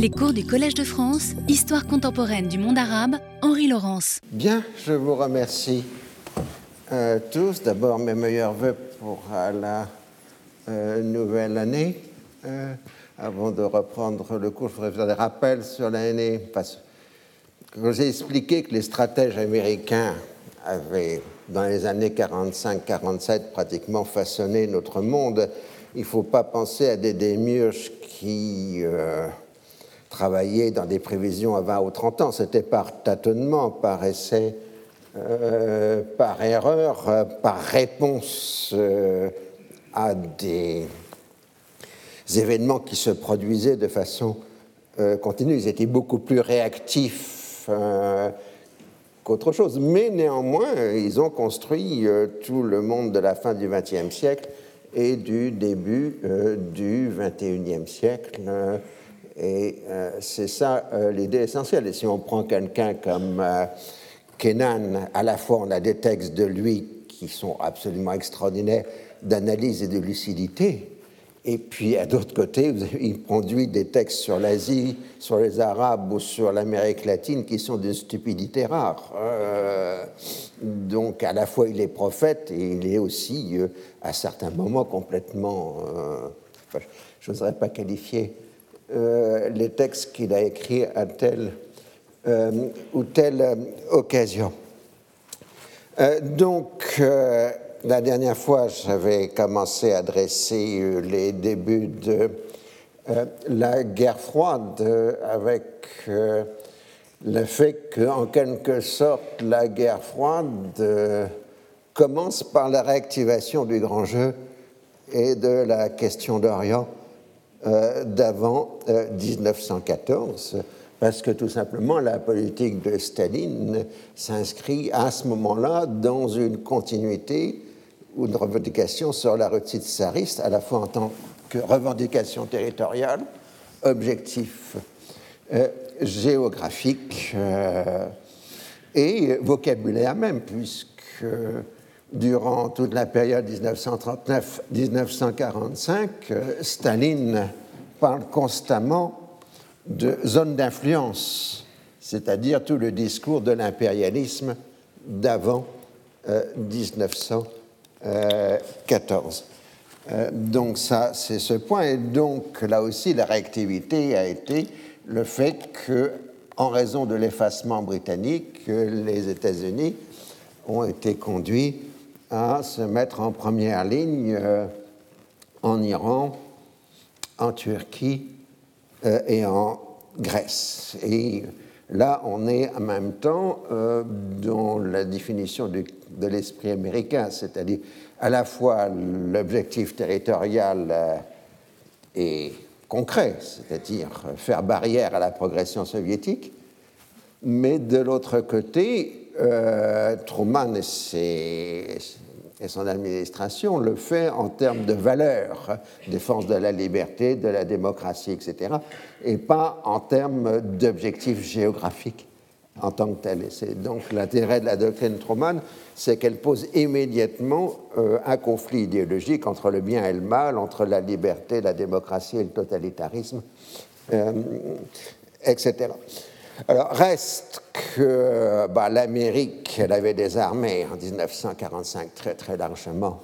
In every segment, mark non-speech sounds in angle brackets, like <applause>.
Les cours du Collège de France, Histoire contemporaine du monde arabe, Henri Laurence. Bien, je vous remercie euh, tous. D'abord, mes meilleurs voeux pour euh, la euh, nouvelle année. Avant de reprendre le cours, je voudrais faire des rappels sur l'année. Parce que j'ai expliqué que les stratèges américains avaient, dans les années 45-47, pratiquement façonné notre monde. Il ne faut pas penser à des démiurges qui travaillaient dans des prévisions à 20 ou 30 ans. C'était par tâtonnement, par essai, euh, par erreur, euh, par réponse euh, à des événements qui se produisaient de façon continue. Ils étaient beaucoup plus réactifs qu'autre chose. Mais néanmoins, ils ont construit tout le monde de la fin du XXe siècle et du début du XXIe siècle. Et euh, c'est ça euh, l'idée essentielle. Et si on prend quelqu'un comme euh, Kenan, à la fois on a des textes de lui qui sont absolument extraordinaires d'analyse et de lucidité, et puis, à d'autre côté, il produit des textes sur l'Asie, sur les Arabes ou sur l'Amérique latine qui sont d'une stupidité rare. Euh, donc, à la fois, il est prophète et il est aussi, à certains moments, complètement. enfin, je n'oserais pas qualifier euh, les textes qu'il a écrits à telle euh, ou telle euh, occasion. Donc, la dernière fois, j'avais commencé à dresser les débuts de la guerre froide avec le fait qu'en quelque sorte, la guerre froide commence par la réactivation du grand jeu et de la question d'Orient euh, d'avant euh, 1914, parce que tout simplement la politique de Staline s'inscrit à ce moment-là dans une continuité ou une revendication sur la réussite tsariste, à la fois en tant que revendication territoriale, objectif euh, géographique euh, et vocabulaire même, puisque durant toute la période 1939-1945, euh, Staline parle constamment de zone d'influence, c'est-à-dire tout le discours de l'impérialisme d'avant euh, 1914. Euh, donc ça, c'est ce point. Et donc là aussi, la réactivité a été le fait que, en raison de l'effacement britannique, euh, les États-Unis ont été conduits à se mettre en première ligne euh, en Iran, en Turquie euh, et en Grèce. Et là, on est en même temps euh, dans la définition de l'esprit américain, c'est-à-dire à la fois l'objectif territorial est concret, c'est-à-dire faire barrière à la progression soviétique, mais de l'autre côté, euh, Truman et, son administration le fait en termes de valeurs, défense de la liberté, de la démocratie, etc., et pas en termes d'objectifs géographiques en tant que tel. C'est donc l'intérêt de la doctrine Truman, c'est qu'elle pose immédiatement euh, un conflit idéologique entre le bien et le mal, entre la liberté, la démocratie et le totalitarisme, euh, etc. Alors, reste que bah, l'Amérique, elle avait des armées en 1945 très très largement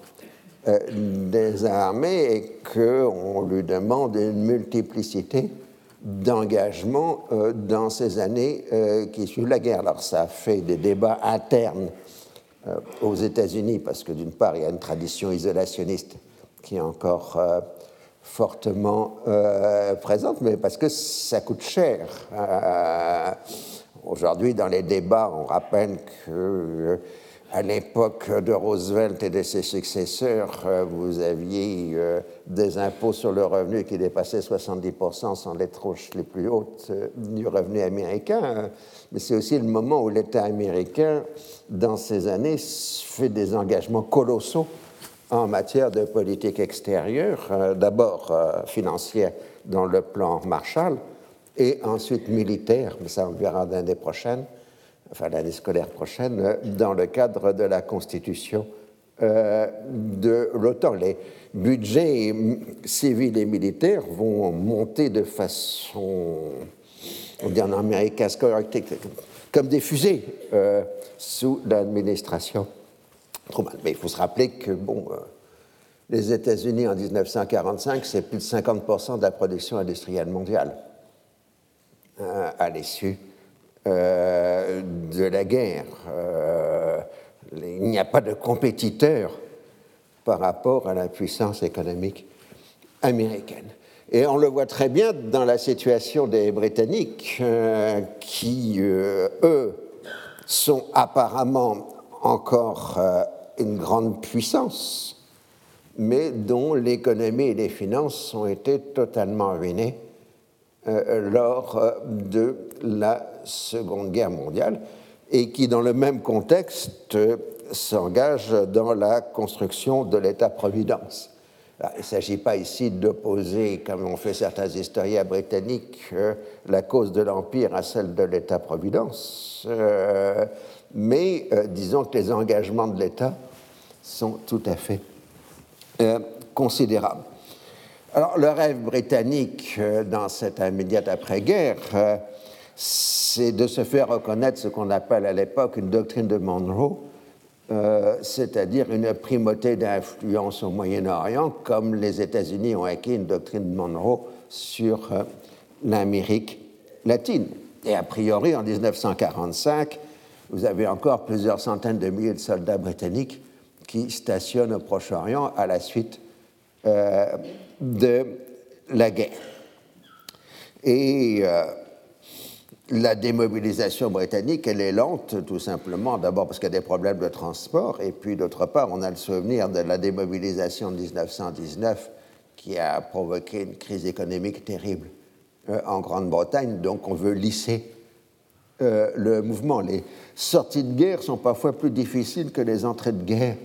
euh, des armées et qu'on lui demande une multiplicité d'engagements euh, dans ces années euh, qui suivent la guerre. Alors ça fait des débats internes euh, aux États-Unis parce que d'une part il y a une tradition isolationniste qui est encore fortement euh, présente, mais parce que ça coûte cher. Euh, Aujourd'hui, dans les débats, on rappelle que euh, à l'époque de Roosevelt et de ses successeurs, euh, vous aviez des impôts sur le revenu qui dépassaient 70% sans les tranches les plus hautes du revenu américain. Mais c'est aussi le moment où l'État américain, dans ces années, fait des engagements colossaux en matière de politique extérieure, euh, d'abord euh, financière dans le plan Marshall, et ensuite militaire, mais ça on verra l'année prochaine, enfin l'année scolaire prochaine, euh, dans le cadre de la constitution de l'OTAN. Les budgets mm, civils et militaires vont monter de façon on dit en Amérique, comme des fusées sous l'administration Truman. Mais il faut se rappeler que, bon, les États-Unis en 1945, c'est plus de 50% de la production industrielle mondiale à l'issue de la guerre. il n'y a pas de compétiteur par rapport à la puissance économique américaine. Et on le voit très bien dans la situation des Britanniques, euh, qui, euh, eux, sont apparemment encore euh, une grande puissance, mais dont l'économie et les finances ont été totalement ruinées lors de la Seconde Guerre mondiale, et qui, dans le même contexte, s'engage dans la construction de l'État-providence. Il ne s'agit pas ici d'opposer, comme ont fait certains historiens britanniques, euh, la cause de l'Empire à celle de l'État-providence, euh, mais euh, disons que les engagements de l'État sont tout à fait considérables. Alors, le rêve britannique dans cette immédiate après-guerre, c'est de se faire reconnaître ce qu'on appelle à l'époque une doctrine de Monroe, euh, c'est-à-dire une primauté d'influence au Moyen-Orient, comme les États-Unis ont acquis une doctrine de Monroe sur euh, l'Amérique latine. Et a priori, en 1945, vous avez encore plusieurs centaines de milliers de soldats britanniques qui stationnent au Proche-Orient à la suite euh, de la guerre. Et la démobilisation britannique, elle est lente, tout simplement, d'abord parce qu'il y a des problèmes de transport, et puis d'autre part, on a le souvenir de la démobilisation de 1919 qui a provoqué une crise économique terrible euh, en Grande-Bretagne, donc on veut lisser euh, le mouvement. Les sorties de guerre sont parfois plus difficiles que les entrées de guerre,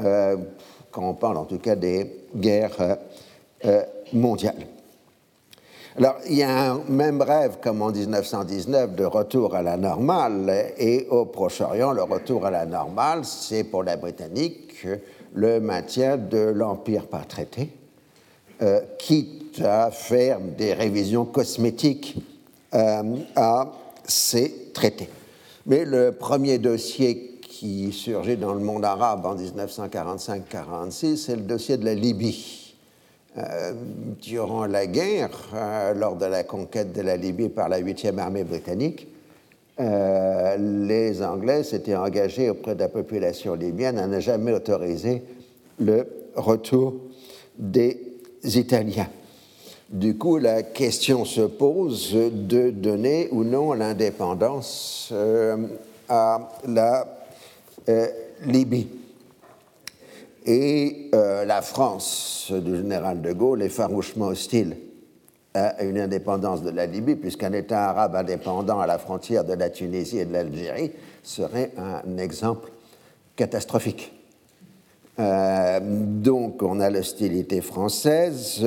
euh, quand on parle en tout cas des guerres mondiales. Alors, il y a un même rêve, comme en 1919, de retour à la normale, et au Proche-Orient, le retour à la normale, c'est pour la Britannique le maintien de l'Empire par traité, euh, quitte à faire des révisions cosmétiques euh, à ces traités. Mais le premier dossier qui surgit dans le monde arabe en 1945-46, c'est le dossier de la Libye euh, durant la guerre, euh, lors de la conquête de la Libye par la 8e armée britannique, euh, les Anglais s'étaient engagés auprès de la population libyenne à ne jamais autoriser le retour des Italiens. Du coup, la question se pose de donner ou non l'indépendance à la Libye. Et euh, la France du général de Gaulle est farouchement hostile à une indépendance de la Libye, puisqu'un État arabe indépendant à la frontière de la Tunisie et de l'Algérie serait un exemple catastrophique. Euh, donc on a l'hostilité française.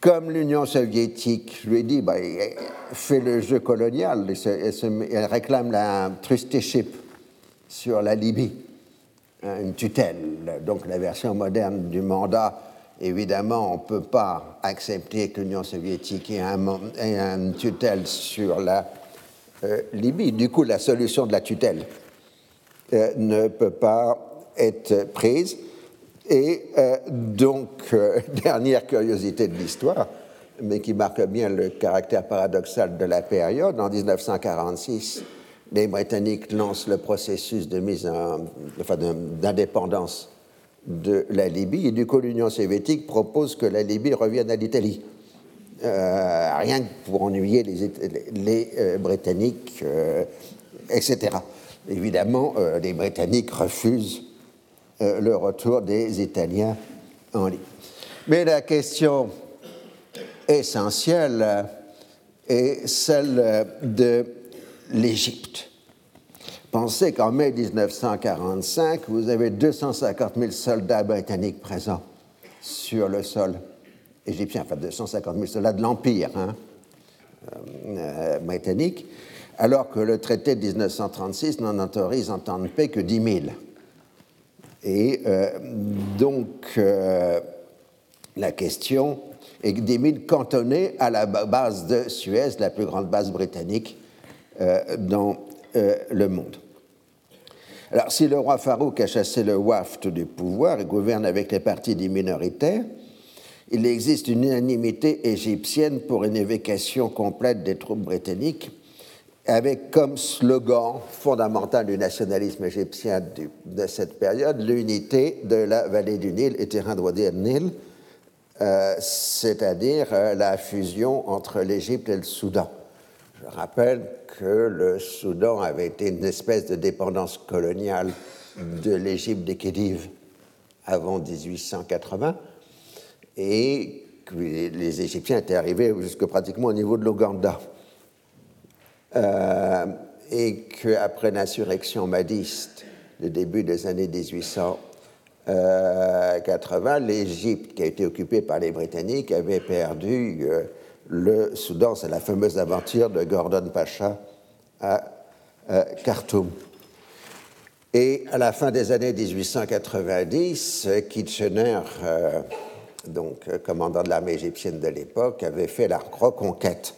Comme l'Union soviétique, je lui ai dit, bah, fait le jeu colonial, elle réclame la trusteeship sur la Libye une tutelle. Donc la version moderne du mandat, évidemment, on ne peut pas accepter que l'Union soviétique ait, un, une tutelle sur la euh, Libye. Du coup, la solution de la tutelle euh, ne peut pas être prise. Et euh, donc, <laughs> dernière curiosité de l'histoire, mais qui marque bien le caractère paradoxal de la période, en 1946, les Britanniques lancent le processus de mise enfin, d'indépendance de la Libye, et du coup l'Union soviétique propose que la Libye revienne à l'Italie. Euh, rien que pour ennuyer les, euh, Britanniques, euh, etc. Évidemment, les Britanniques refusent le retour des Italiens en Libye. Mais la question essentielle est celle de l'Égypte. Pensez qu'en mai 1945, vous avez 250 000 soldats britanniques présents sur le sol égyptien, enfin 250 000 soldats de l'Empire hein, euh, euh, britannique, alors que le traité de 1936 n'en autorise en temps de paix que 10 000. Et euh, donc, la question et des mines cantonnées à la base de Suez, la plus grande base britannique dans le monde. Alors, si le roi Farouk a chassé le waft du pouvoir et gouverne avec les partis des minoritaires, il existe une unanimité égyptienne pour une évacuation complète des troupes britanniques, avec comme slogan fondamental du nationalisme égyptien de cette période l'unité de la vallée du Nil et terrain de nil euh, c'est-à-dire euh, la fusion entre l'Égypte et le Soudan. Je rappelle que le Soudan avait été une espèce de dépendance coloniale de l'Égypte des Khedives avant 1880 et que les Égyptiens étaient arrivés jusque pratiquement au niveau de l'Ouganda. Euh, et qu'après l'insurrection madiste, le début des années 1880, l'Égypte, qui a été occupée par les Britanniques, avait perdu euh, le Soudan, c'est la fameuse aventure de Gordon Pacha à Khartoum. Et à la fin des années 1890, Kitchener, euh, donc euh, commandant de l'armée égyptienne de l'époque, avait fait la reconquête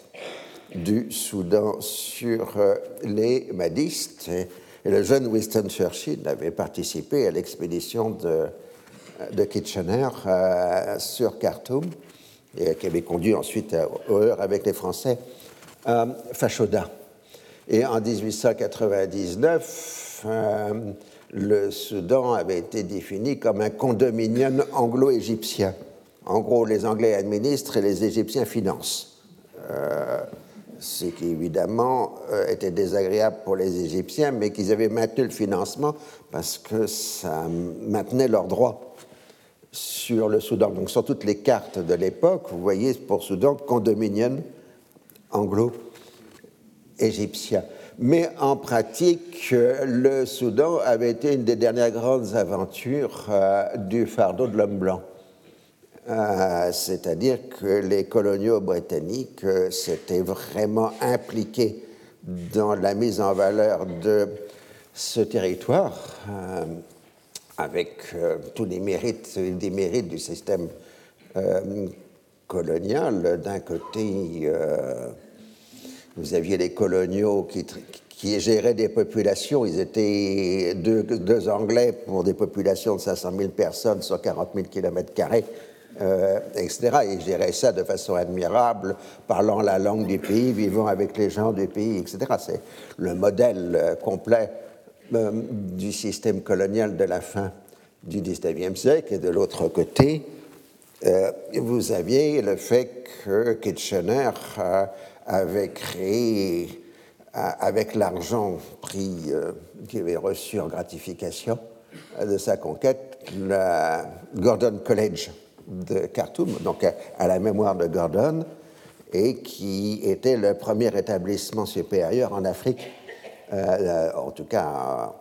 du Soudan sur euh, les madistes. Et, le jeune Winston Churchill avait participé à l'expédition de, Kitchener sur Khartoum et qui avait conduit ensuite heure avec les Français à Fashoda. Et en 1899, euh, le Soudan avait été défini comme un condominium anglo-égyptien. En gros, les Anglais administrent et les Égyptiens financent. Ce qui évidemment euh, était désagréable pour les Égyptiens, mais qu'ils avaient maintenu le financement parce que ça maintenait leurs droits sur le Soudan. Donc sur toutes les cartes de l'époque, vous voyez pour Soudan condominium anglo-égyptien. Mais en pratique, le Soudan avait été une des dernières grandes aventures euh, du fardeau de l'homme blanc. Euh, c'est-à-dire que les coloniaux britanniques euh, s'étaient vraiment impliqués dans la mise en valeur de ce territoire avec euh, tous les mérites, du système colonial. D'un côté, vous aviez les coloniaux qui, géraient des populations. Ils étaient deux, deux, Anglais pour des populations de 500 000 personnes sur 40 000 km, etc. Ils géraient ça de façon admirable, parlant la langue du pays, vivant avec les gens du pays, etc. C'est le modèle complet euh, du système colonial de la fin du XIXe siècle, et de l'autre côté, euh, vous aviez le fait que Kitchener euh, avait créé, avec l'argent pris qu'il avait reçu en gratification de sa conquête, le Gordon College de Khartoum, donc à la mémoire de Gordon, et qui était le premier établissement supérieur en Afrique euh, en tout cas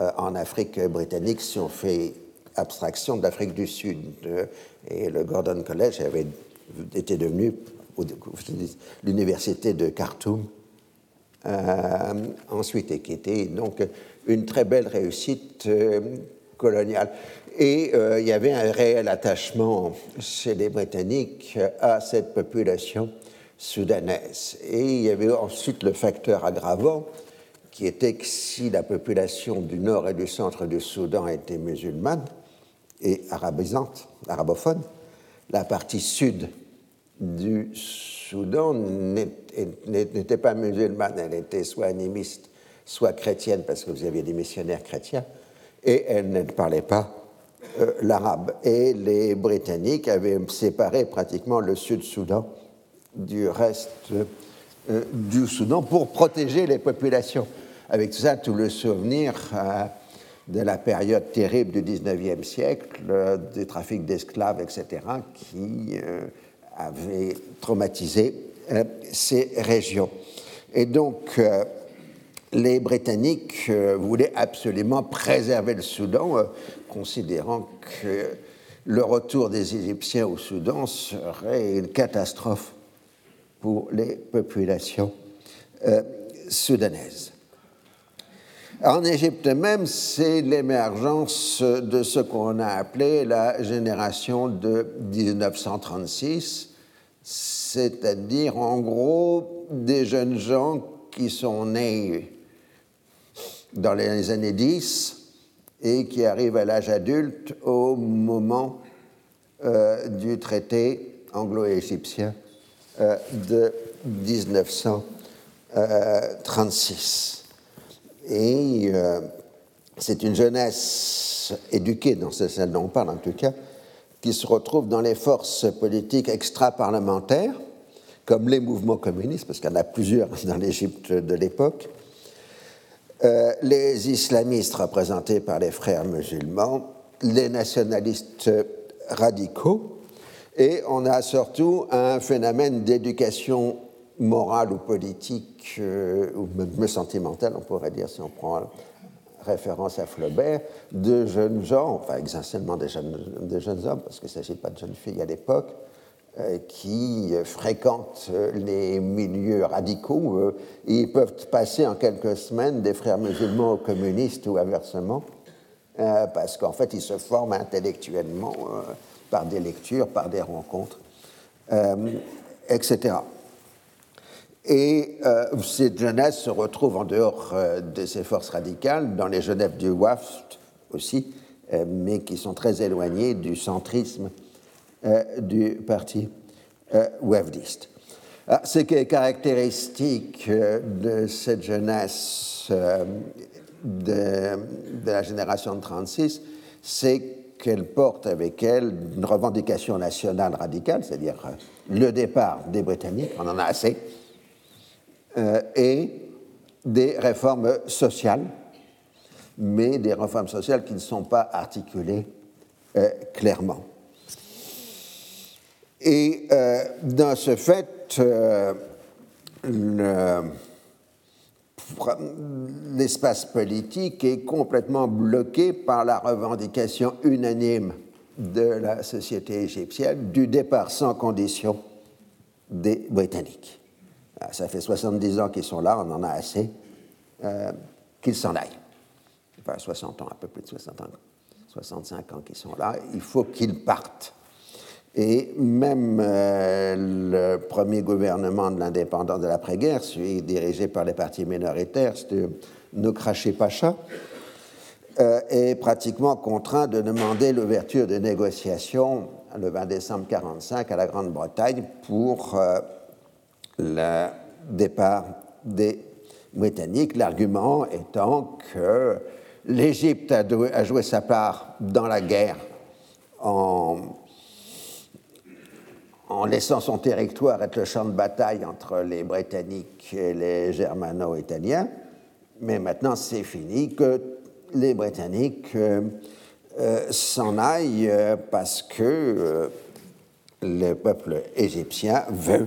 euh, en Afrique britannique, si on fait abstraction de l'Afrique du Sud. Euh, et le Gordon College avait été devenu l'université de Khartoum ensuite, et qui était donc une très belle réussite coloniale. Et il y avait un réel attachement chez les Britanniques à cette population soudanaise. Et il y avait ensuite le facteur aggravant qui était que si la population du nord et du centre du Soudan était musulmane et arabisante, arabophone, la partie sud du Soudan n'était pas musulmane, elle était soit animiste, soit chrétienne, parce que vous aviez des missionnaires chrétiens, et elle ne parlait pas euh, l'arabe. Et les Britanniques avaient séparé pratiquement le Sud-Soudan du reste euh, du Soudan pour protéger les populations avec tout ça, tout le souvenir euh, de la période terrible du 19e siècle, des trafics d'esclaves, etc., qui euh, avaient traumatisé euh, ces régions. Et donc, les Britanniques voulaient absolument préserver le Soudan, considérant que le retour des Égyptiens au Soudan serait une catastrophe pour les populations soudanaises. En Égypte même, c'est l'émergence de ce qu'on a appelé la génération de 1936, c'est-à-dire en gros des jeunes gens qui sont nés dans les années 10 et qui arrivent à l'âge adulte au moment euh, du traité anglo-égyptien euh, de 1936. Et euh, c'est une jeunesse éduquée, dans celle dont on parle en tout cas, qui se retrouve dans les forces politiques extra-parlementaires, comme les mouvements communistes, parce qu'il y en a plusieurs dans l'Égypte de l'époque, euh, les islamistes représentés par les frères musulmans, les nationalistes radicaux, et on a surtout un phénomène d'éducation morale ou politique, euh, ou même sentimentale, on pourrait dire, si on prend référence à Flaubert, de jeunes gens, enfin essentiellement des jeunes, des jeunes hommes, parce qu'il ne s'agit pas de jeunes filles à l'époque, qui fréquentent les milieux radicaux. Euh, ils peuvent passer en quelques semaines des frères musulmans aux communistes ou inversement, euh, parce qu'en fait, ils se forment intellectuellement par des lectures, par des rencontres, etc. Et cette jeunesse se retrouve en dehors de ces forces radicales, dans les Genèves du WAFT aussi, mais qui sont très éloignées du centrisme euh, du parti euh, wavdiste. Ah, ce qui est caractéristique euh, de cette jeunesse de, la génération de 36, c'est qu'elle porte avec elle une revendication nationale radicale, c'est-à-dire le départ des Britanniques, on en a assez, et des réformes sociales, mais des réformes sociales qui ne sont pas articulées clairement. Et euh, dans ce fait, euh, l'espace politique est complètement bloqué par la revendication unanime de la société égyptienne du départ sans condition des Britanniques. Ah, ça fait 70 ans qu'ils sont là, on en a assez, euh, qu'ils s'en aillent. Enfin, 60 ans, un peu plus de 60 ans, 65 ans qu'ils sont là, il faut qu'ils partent. Et même euh, le premier gouvernement de l'indépendance de l'après-guerre, dirigé par les partis minoritaires, c'était Nokraché Pacha, euh, est pratiquement contraint de demander l'ouverture de négociations le 20 décembre 1945 à la Grande-Bretagne pour euh, le départ des Britanniques, l'argument étant que l'Égypte a, joué sa part dans la guerre en en laissant son territoire être le champ de bataille entre les Britanniques et les Germano-Italiens. Mais maintenant, c'est fini que les Britanniques euh, euh, s'en aillent euh, parce que le peuple égyptien veut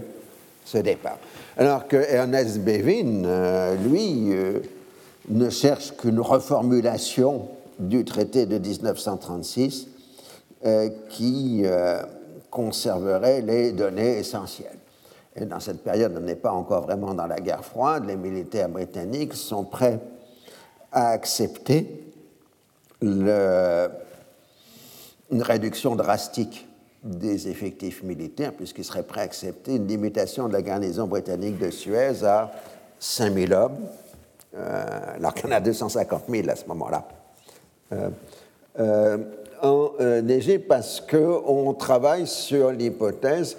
ce départ. Alors que Ernest Bevin, lui, ne cherche qu'une reformulation du traité de 1936 qui conserverait les données essentielles. Et dans cette période, on n'est pas encore vraiment dans la guerre froide. Les militaires britanniques sont prêts à accepter une réduction drastique des effectifs militaires, puisqu'ils seraient prêts à accepter une limitation de la garnison britannique de Suez à 5000 hommes, euh, alors en a 250 000 à ce moment-là. Euh, euh, en euh, Égypte parce qu'on travaille sur l'hypothèse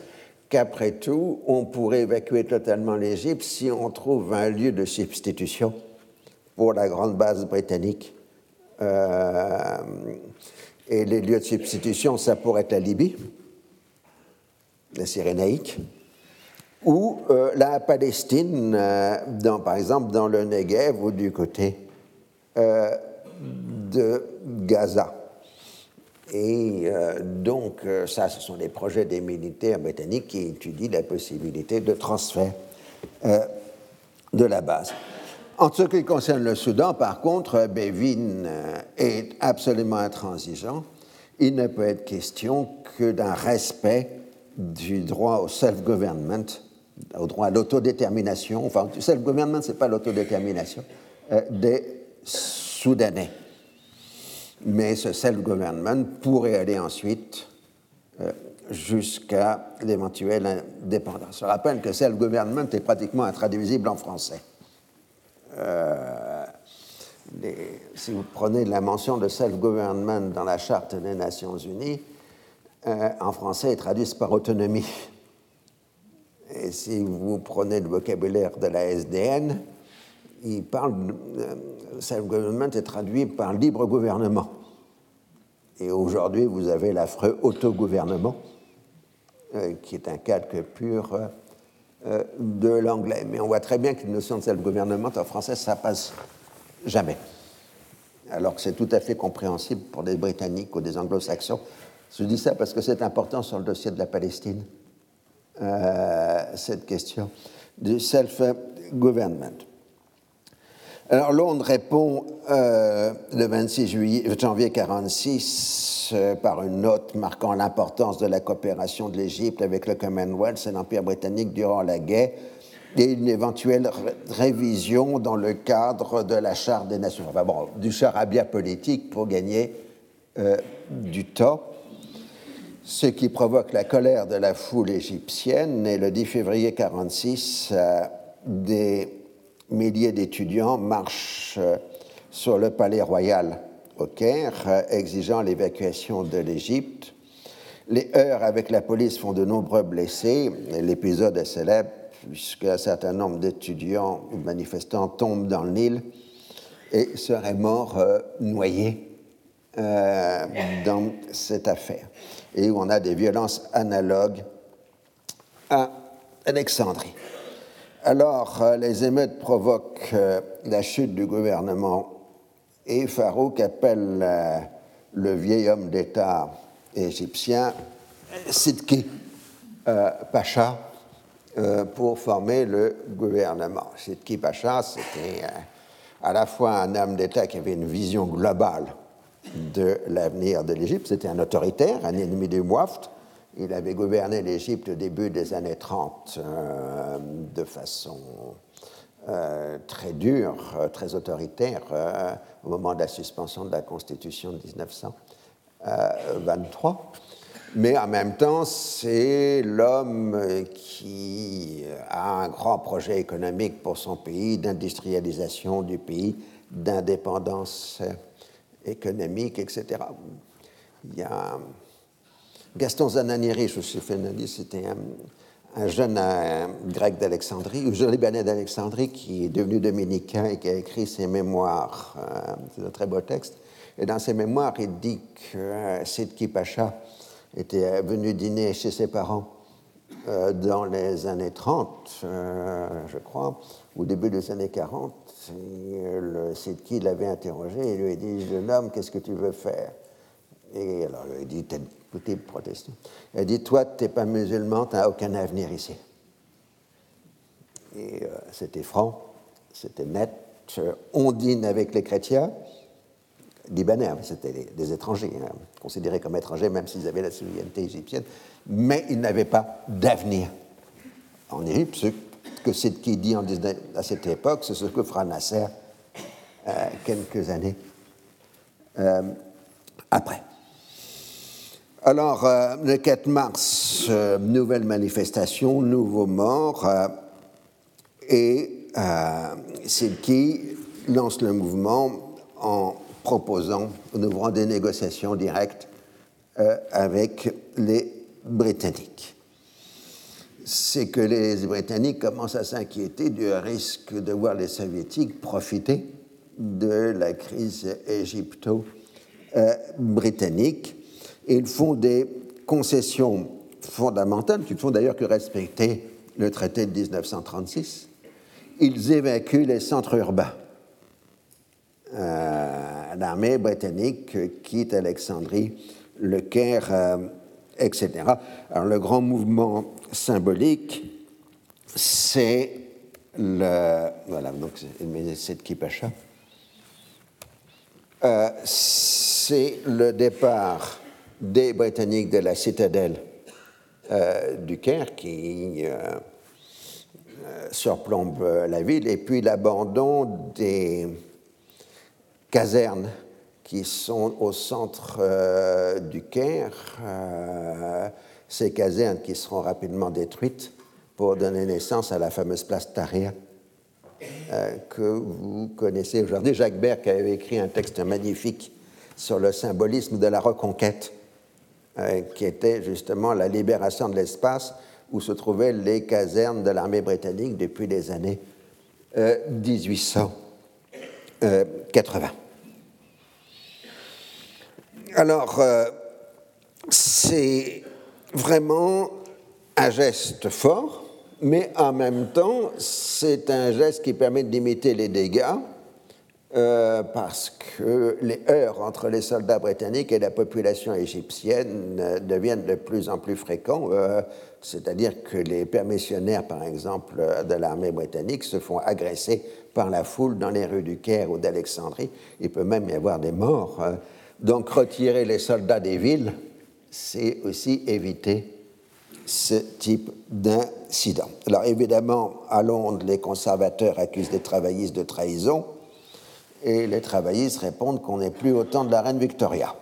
qu'après tout, on pourrait évacuer totalement l'Égypte si on trouve un lieu de substitution pour la grande base britannique. Euh, et les lieux de substitution, ça pourrait être la Libye, la Cyrénaïque, ou euh, la Palestine, par exemple dans le Negev ou du côté de Gaza. Et euh, donc, euh, ça, ce sont les projets des militaires britanniques qui étudient la possibilité de transfert euh, de la base. En ce qui concerne le Soudan, par contre, Bevin est absolument intransigeant. Il ne peut être question que d'un respect du droit au self-government, au droit à l'autodétermination. Enfin, self-government, ce n'est pas l'autodétermination des Soudanais mais ce self-government pourrait aller ensuite euh, jusqu'à l'éventuelle indépendance. Je rappelle que self-government est pratiquement intraduisible en français. Euh, si vous prenez la mention de self-government dans la Charte des Nations Unies, euh, en français, est traduite par autonomie. Et si vous prenez le vocabulaire de la SDN, il parle, euh, self-government est traduit par libre gouvernement. Et aujourd'hui, vous avez l'affreux autogouvernement, euh, qui est un calque pur euh, de l'anglais. Mais on voit très bien qu'une notion de self-gouvernement en français, ça passe jamais. Alors que c'est tout à fait compréhensible pour des Britanniques ou des Anglo-Saxons. Je dis ça parce que c'est important sur le dossier de la Palestine, cette question du self-government. Alors Londres répond euh, le 26 juillet, janvier 1946 euh, par une note marquant l'importance de la coopération de l'Égypte avec le Commonwealth et l'Empire britannique durant la guerre et une éventuelle révision dans le cadre de la Charte des Nations, enfin bon, du charabia politique pour gagner euh, du temps, ce qui provoque la colère de la foule égyptienne. Et le 10 février 1946, des milliers d'étudiants marchent euh, sur le palais royal au Caire, euh, exigeant l'évacuation de l'Égypte. Les heurts avec la police font de nombreux blessés. L'épisode est célèbre puisqu'un certain nombre d'étudiants ou manifestants tombent dans le Nil et seraient morts euh, noyés dans cette affaire. Et où on a des violences analogues à Alexandrie. Alors, euh, les émeutes provoquent euh, la chute du gouvernement et Farouk appelle euh, le vieil homme d'État égyptien Sidki Pacha pour former le gouvernement. Sidki Pacha, c'était à la fois un homme d'État qui avait une vision globale de l'avenir de l'Égypte, c'était un autoritaire, un ennemi du Mouaft, il avait gouverné l'Égypte au début des années 30 euh, de façon euh, très dure, euh, très autoritaire, au moment de la suspension de la Constitution de 1923. Mais en même temps, c'est l'homme qui a un grand projet économique pour son pays, d'industrialisation du pays, d'indépendance économique, etc. Il y a Gaston Zananieri, je suis fait c'était un, jeune grec d'Alexandrie, ou jeune libanais d'Alexandrie qui est devenu dominicain et qui a écrit ses mémoires. Euh, c'est un très beau texte. Et dans ses mémoires, il dit que euh, Sidki Pacha était venu dîner chez ses parents euh, dans les années 30, je crois, au début des années 40. Et le Sidki l'avait interrogé et lui a dit Jeune homme, qu'est-ce que tu veux faire? Et alors il dit Elle dit Toi, tu n'es pas musulman, tu n'as aucun avenir ici. Et euh, c'était franc, c'était net. On dîne avec les chrétiens, libanais, hein, c'était des, étrangers, hein, considérés comme étrangers, même s'ils avaient la citoyenneté égyptienne, mais ils n'avaient pas d'avenir en Égypte. Ce que c'est qui dit à cette époque, c'est ce que fera Nasser euh, quelques années euh, après. Alors, euh, le 4 mars, euh, nouvelle manifestation, nouveau mort, euh, et Silki lance le mouvement en proposant, en ouvrant des négociations directes avec les Britanniques. C'est que les Britanniques commencent à s'inquiéter du risque de voir les Soviétiques profiter de la crise égypto-britannique ils font des concessions fondamentales, qui ne font d'ailleurs que respecter le traité de 1936. Ils évacuent les centres urbains. Euh, l'armée britannique quitte Alexandrie, le Caire, euh, etc. Alors le grand mouvement symbolique, c'est le. Voilà, donc c'est Kipacha. Euh, c'est le départ des Britanniques de la citadelle euh, du Caire qui euh, euh, surplombe la ville, et puis l'abandon des casernes qui sont au centre du Caire. ces casernes qui seront rapidement détruites pour donner naissance à la fameuse place Tahrir que vous connaissez aujourd'hui. Jacques Berck avait écrit un texte magnifique sur le symbolisme de la reconquête, qui était justement la libération de l'espace où se trouvaient les casernes de l'armée britannique depuis les années 1880. Euh, Alors, c'est vraiment un geste fort, mais en même temps, c'est un geste qui permet de limiter les dégâts euh, parce que les heurts entre les soldats britanniques et la population égyptienne euh, deviennent de plus en plus fréquents, euh, c'est-à-dire que les permissionnaires, par exemple, de l'armée britannique se font agresser par la foule dans les rues du Caire ou d'Alexandrie. Il peut même y avoir des morts. Donc retirer les soldats des villes, c'est aussi éviter ce type d'incident. Alors évidemment, à Londres, les conservateurs accusent les travaillistes de trahison et les travaillistes répondent qu'on n'est plus au temps de la reine Victoria.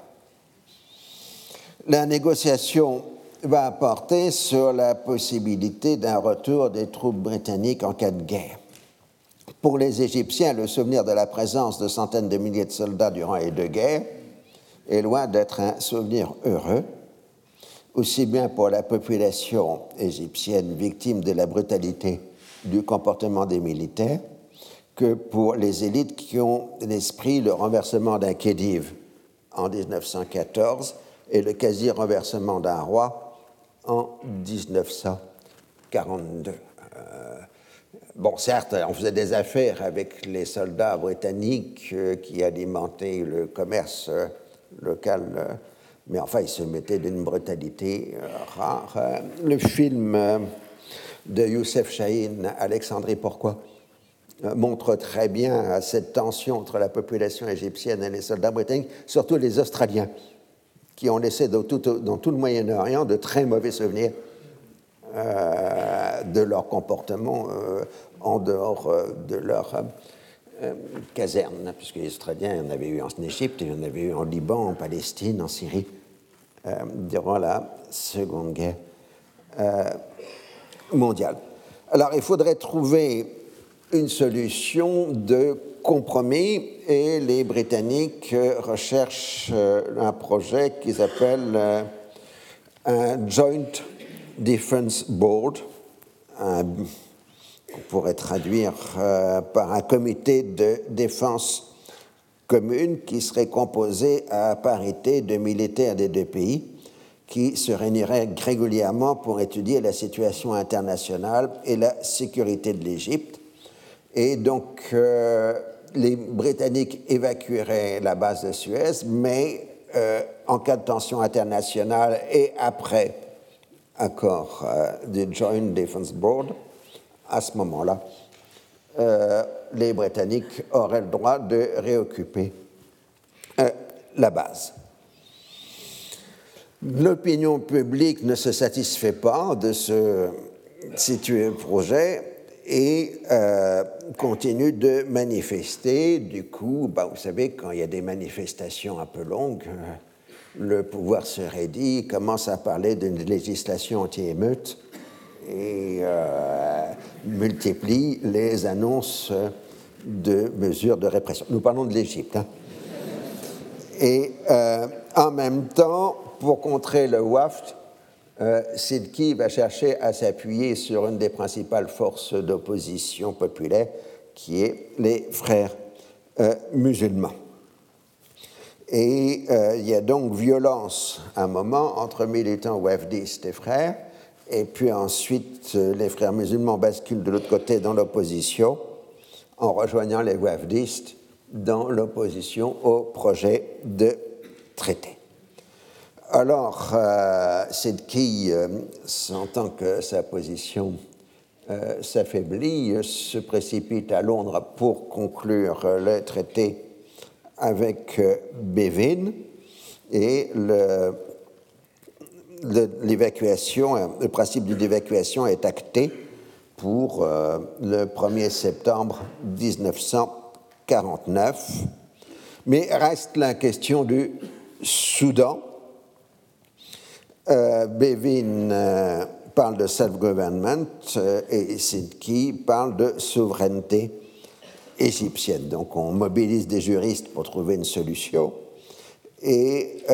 La négociation va porter sur la possibilité d'un retour des troupes britanniques en cas de guerre. Pour les Égyptiens, le souvenir de la présence de centaines de milliers de soldats durant les deux guerres est loin d'être un souvenir heureux, aussi bien pour la population égyptienne victime de la brutalité du comportement des militaires que pour les élites qui ont l'esprit le renversement d'un Khedive en 1914 et le quasi-renversement d'un roi en 1942. Euh, bon, certes, on faisait des affaires avec les soldats britanniques euh, qui alimentaient le commerce euh, local mais enfin, il se mettait d'une brutalité rare. Le film de Youssef Chahine, Alexandrie, pourquoi? Montre très bien cette tension entre la population égyptienne et les soldats britanniques, surtout les Australiens, qui ont laissé dans tout, le Moyen-Orient de très mauvais souvenirs de leur comportement en dehors de leur caserne, puisque les Australiens, il y en avait eu en Égypte, il y en avait eu en Liban, en Palestine, en Syrie. Euh, durant la Seconde Guerre euh, mondiale. Alors il faudrait trouver une solution de compromis et les Britanniques recherchent euh, un projet qu'ils appellent un Joint Defense Board, qu'on pourrait traduire par un comité de défense commune qui serait composée à parité de militaires des deux pays qui se réuniraient régulièrement pour étudier la situation internationale et la sécurité de l'Égypte. Et donc, euh, les Britanniques évacueraient la base de Suez, mais euh, en cas de tension internationale et après accord euh, du Joint Defense Board, à ce moment-là, les Britanniques auraient le droit de réoccuper la base. L'opinion publique ne se satisfait pas de ce situé projet et euh, continue de manifester. Du coup, bah, vous savez, quand il y a des manifestations un peu longues, euh, le pouvoir se raidit, commence à parler d'une législation anti-émeute et euh, multiplie les annonces de mesures de répression. Nous parlons de l'Égypte. Hein. Et euh, en même temps, pour contrer le WAFT, euh, Sidki va chercher à s'appuyer sur une des principales forces d'opposition populaire, qui est les frères musulmans. Et il y a donc violence un moment entre militants wafdistes et frères, et puis ensuite, euh, les frères musulmans basculent de l'autre côté dans l'opposition en rejoignant les wafdistes dans l'opposition au projet de traité. Alors, euh, Sidki, euh, sentant que sa position euh, s'affaiblit, se précipite à Londres pour conclure le traité avec Bévin et le l'évacuation, le principe de l'évacuation est acté pour euh, le 1er septembre 1949. Mais reste la question du Soudan. Euh, Bevin euh, parle de self-government euh, et Sidki parle de souveraineté égyptienne. Donc on mobilise des juristes pour trouver une solution et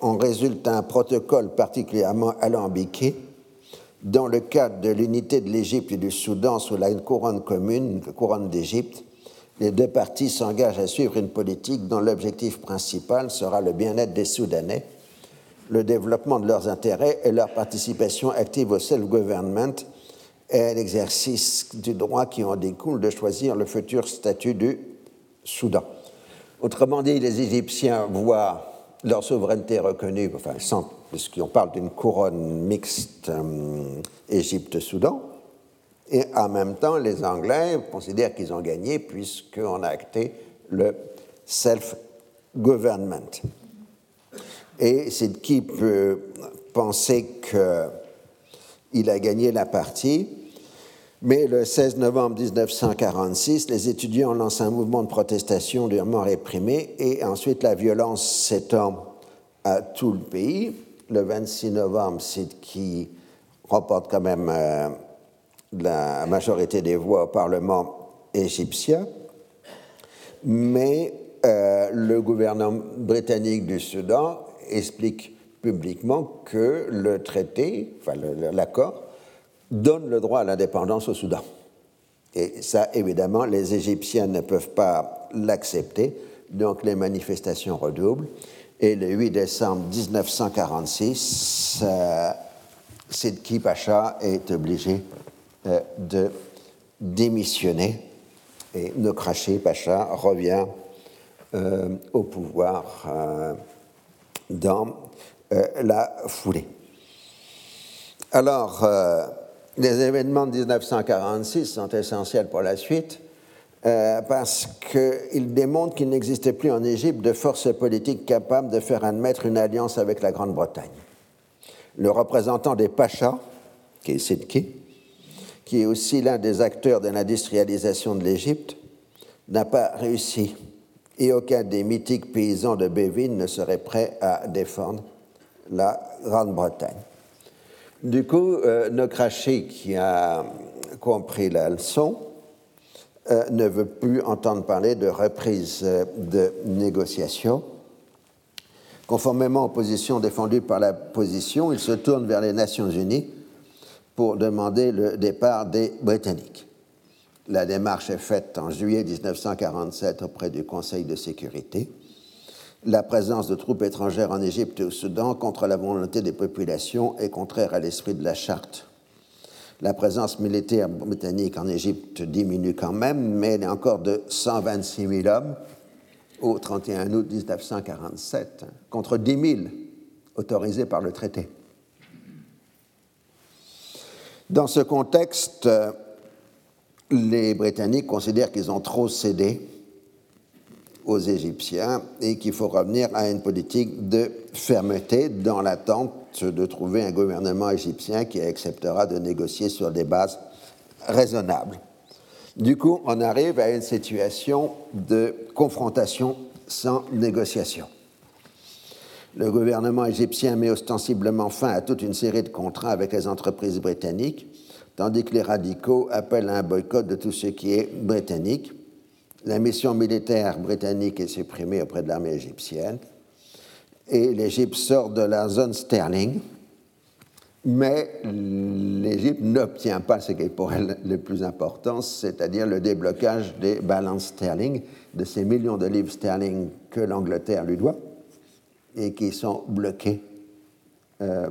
on résulte un protocole particulièrement alambiqué dans le cadre de l'unité de l'Égypte et du Soudan sous la couronne commune, la couronne d'Égypte. Les deux parties s'engagent à suivre une politique dont l'objectif principal sera le bien-être des Soudanais le développement de leurs intérêts et leur participation active au self-government et l'exercice du droit qui en découle de choisir le futur statut du Soudan. Autrement dit, les Égyptiens voient leur souveraineté reconnue, enfin, puisqu'on parle d'une couronne mixte euh, Égypte-Soudan, et en même temps, les Anglais considèrent qu'ils ont gagné puisqu'on a acté le self-government. Et qui peut penser qu'il a gagné la partie. Mais le 16 novembre 1946, les étudiants lancent un mouvement de protestation durement réprimé et ensuite la violence s'étend à tout le pays. Le 26 novembre, qui remporte quand même euh, la majorité des voix au Parlement égyptien. Mais euh, le gouvernement britannique du Soudan explique publiquement que le traité, enfin l'accord, donne le droit à l'indépendance au Soudan. Et ça, évidemment, les Égyptiens ne peuvent pas l'accepter, donc les manifestations redoublent. Et le 8 décembre 1946, euh, Sidki Pacha est obligé euh, de démissionner et Nokraché Pacha revient euh, au pouvoir. Dans euh, la foulée. Alors, euh, les événements de 1946 sont essentiels pour la suite euh, parce qu'ils démontrent qu'il n'existait plus en Égypte de force politique capable de faire admettre une alliance avec la Grande-Bretagne. Le représentant des Pachas, qui est Sidki, qui est aussi l'un des acteurs de l'industrialisation de l'Égypte, n'a pas réussi et aucun des mythiques paysans de Bévin ne serait prêt à défendre la Grande-Bretagne. Du coup, euh, Nokrashi, qui a compris la leçon, euh, ne veut plus entendre parler de reprise euh, de négociations. Conformément aux positions défendues par la position, il se tourne vers les Nations Unies pour demander le départ des Britanniques. La démarche est faite en juillet 1947 auprès du Conseil de sécurité. La présence de troupes étrangères en Égypte et au Soudan contre la volonté des populations est contraire à l'esprit de la charte. La présence militaire britannique en Égypte diminue quand même, mais elle est encore de 126 000 hommes au 31 août 1947, contre 10 000 autorisés par le traité. Dans ce contexte, les Britanniques considèrent qu'ils ont trop cédé aux Égyptiens et qu'il faut revenir à une politique de fermeté dans l'attente de trouver un gouvernement égyptien qui acceptera de négocier sur des bases raisonnables. Du coup, on arrive à une situation de confrontation sans négociation. Le gouvernement égyptien met ostensiblement fin à toute une série de contrats avec les entreprises britanniques tandis que les radicaux appellent à un boycott de tout ce qui est britannique. La mission militaire britannique est supprimée auprès de l'armée égyptienne et l'Égypte sort de la zone sterling, mais l'Égypte n'obtient pas ce qui est pour elle le plus important, c'est-à-dire le déblocage des balances sterling, de ces millions de livres sterling que l'Angleterre lui doit et qui sont bloqués euh,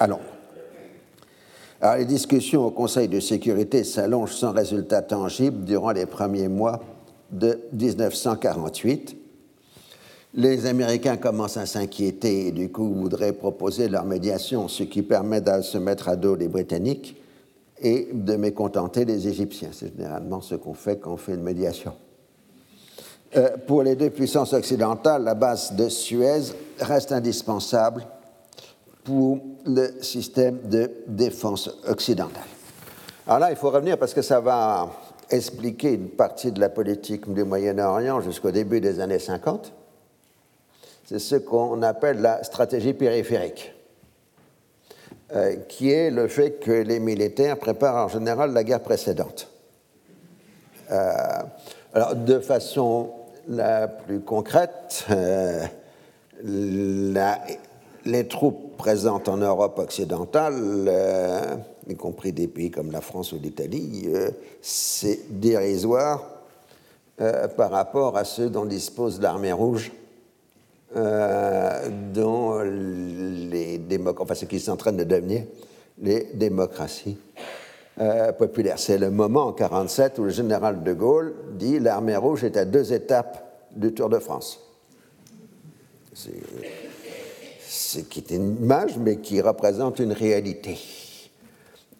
à Londres. Alors, les discussions au Conseil de sécurité s'allongent sans résultat tangible durant les premiers mois de 1948. Les Américains commencent à s'inquiéter et du coup voudraient proposer leur médiation, ce qui permet de se mettre à dos les Britanniques et de mécontenter les Égyptiens. C'est généralement ce qu'on fait quand on fait une médiation. Euh, pour les deux puissances occidentales, la base de Suez reste indispensable pour le système de défense occidental. Alors là, il faut revenir parce que ça va expliquer une partie de la politique du Moyen-Orient jusqu'au début des années 50. C'est ce qu'on appelle la stratégie périphérique. qui est le fait que les militaires préparent en général la guerre précédente. alors, de façon la plus concrète, les troupes présentes en Europe occidentale, y compris des pays comme la France ou l'Italie, c'est dérisoire par rapport à ceux dont dispose l'armée rouge euh, dont les enfin ce qui s'entraîne de devenir les démocraties euh, populaires. C'est le moment en 1947 où le général de Gaulle dit l'armée rouge est à deux étapes du Tour de France. C'est qui est une image, mais qui représente une réalité.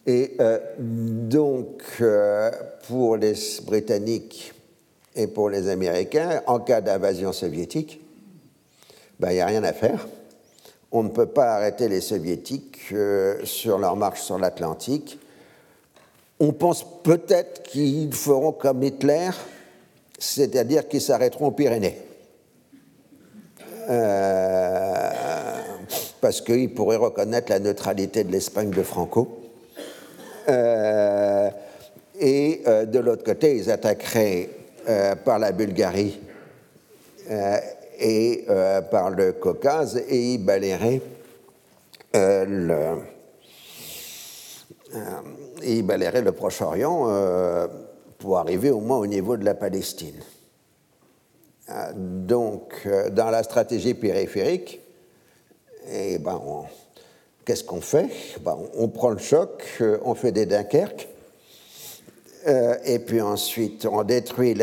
Et euh, donc, pour les Britanniques et pour les Américains, en cas d'invasion soviétique, ben, il n'y a rien à faire. On ne peut pas arrêter les soviétiques euh, sur leur marche sur l'Atlantique. On pense peut-être qu'ils feront comme Hitler, c'est-à-dire qu'ils s'arrêteront aux Pyrénées. Euh, parce qu'ils pourraient reconnaître la neutralité de l'Espagne de Franco. Euh, et de l'autre côté, ils attaqueraient par la Bulgarie et euh, par le Caucase et balayerait euh, le, euh, le Proche-Orient pour arriver au moins au niveau de la Palestine. Donc, dans la stratégie périphérique, et eh ben, qu'est-ce qu'on fait? Ben, On prend le choc, on fait des Dunkerque, et puis ensuite on détruit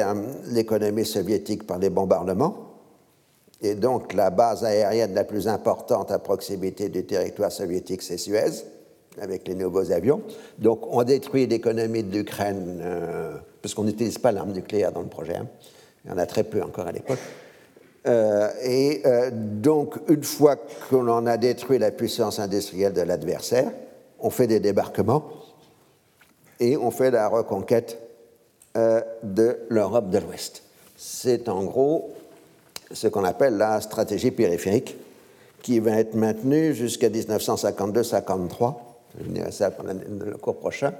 l'économie soviétique par des bombardements et donc la base aérienne la plus importante à proximité du territoire soviétique, c'est Suez, avec les nouveaux avions. Donc on détruit l'économie de l'Ukraine, euh, parce qu'on n'utilise pas l'arme nucléaire dans le projet. Hein. Il y en a très peu encore à l'époque. Euh, et euh, donc, une fois qu'on a détruit la puissance industrielle de l'adversaire, on fait des débarquements et on fait la reconquête de l'Europe de l'Ouest. C'est en gros ce qu'on appelle la stratégie périphérique, qui va être maintenue jusqu'à 1952-53. Je dirai ça pendant le cours prochain,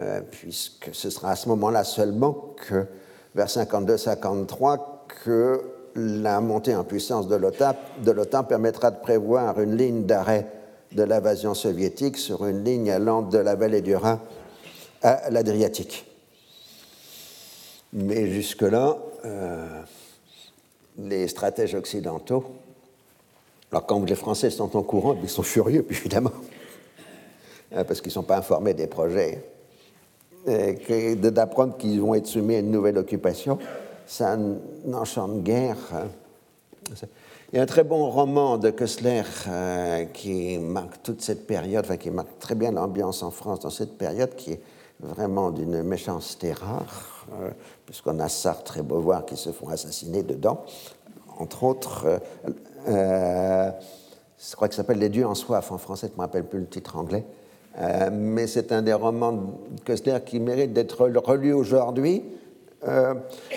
euh, puisque ce sera à ce moment-là seulement que, vers 52-53, que la montée en puissance de l'OTAN permettra de prévoir une ligne d'arrêt de l'invasion soviétique sur une ligne allant de la vallée du Rhin à l'Adriatique. Mais jusque-là, euh, les stratèges occidentaux, alors quand les Français sont au courant, ils sont furieux, <laughs> évidemment, hein, parce qu'ils ne sont pas informés des projets, d'apprendre qu'ils vont être soumis à une nouvelle occupation, ça enchante guerre. Hein. Il y a un très bon roman de Kessler euh, qui marque toute cette période, enfin qui marque très bien l'ambiance en France dans cette période, qui est vraiment d'une méchanceté rare, euh, puisqu'on a Sartre et Beauvoir qui se font assassiner dedans, entre autres, euh, euh, je crois que ça s'appelle Les dieux en soif en français, je ne me rappelle plus le titre anglais, mais c'est un des romans de Kessler qui mérite d'être relu aujourd'hui,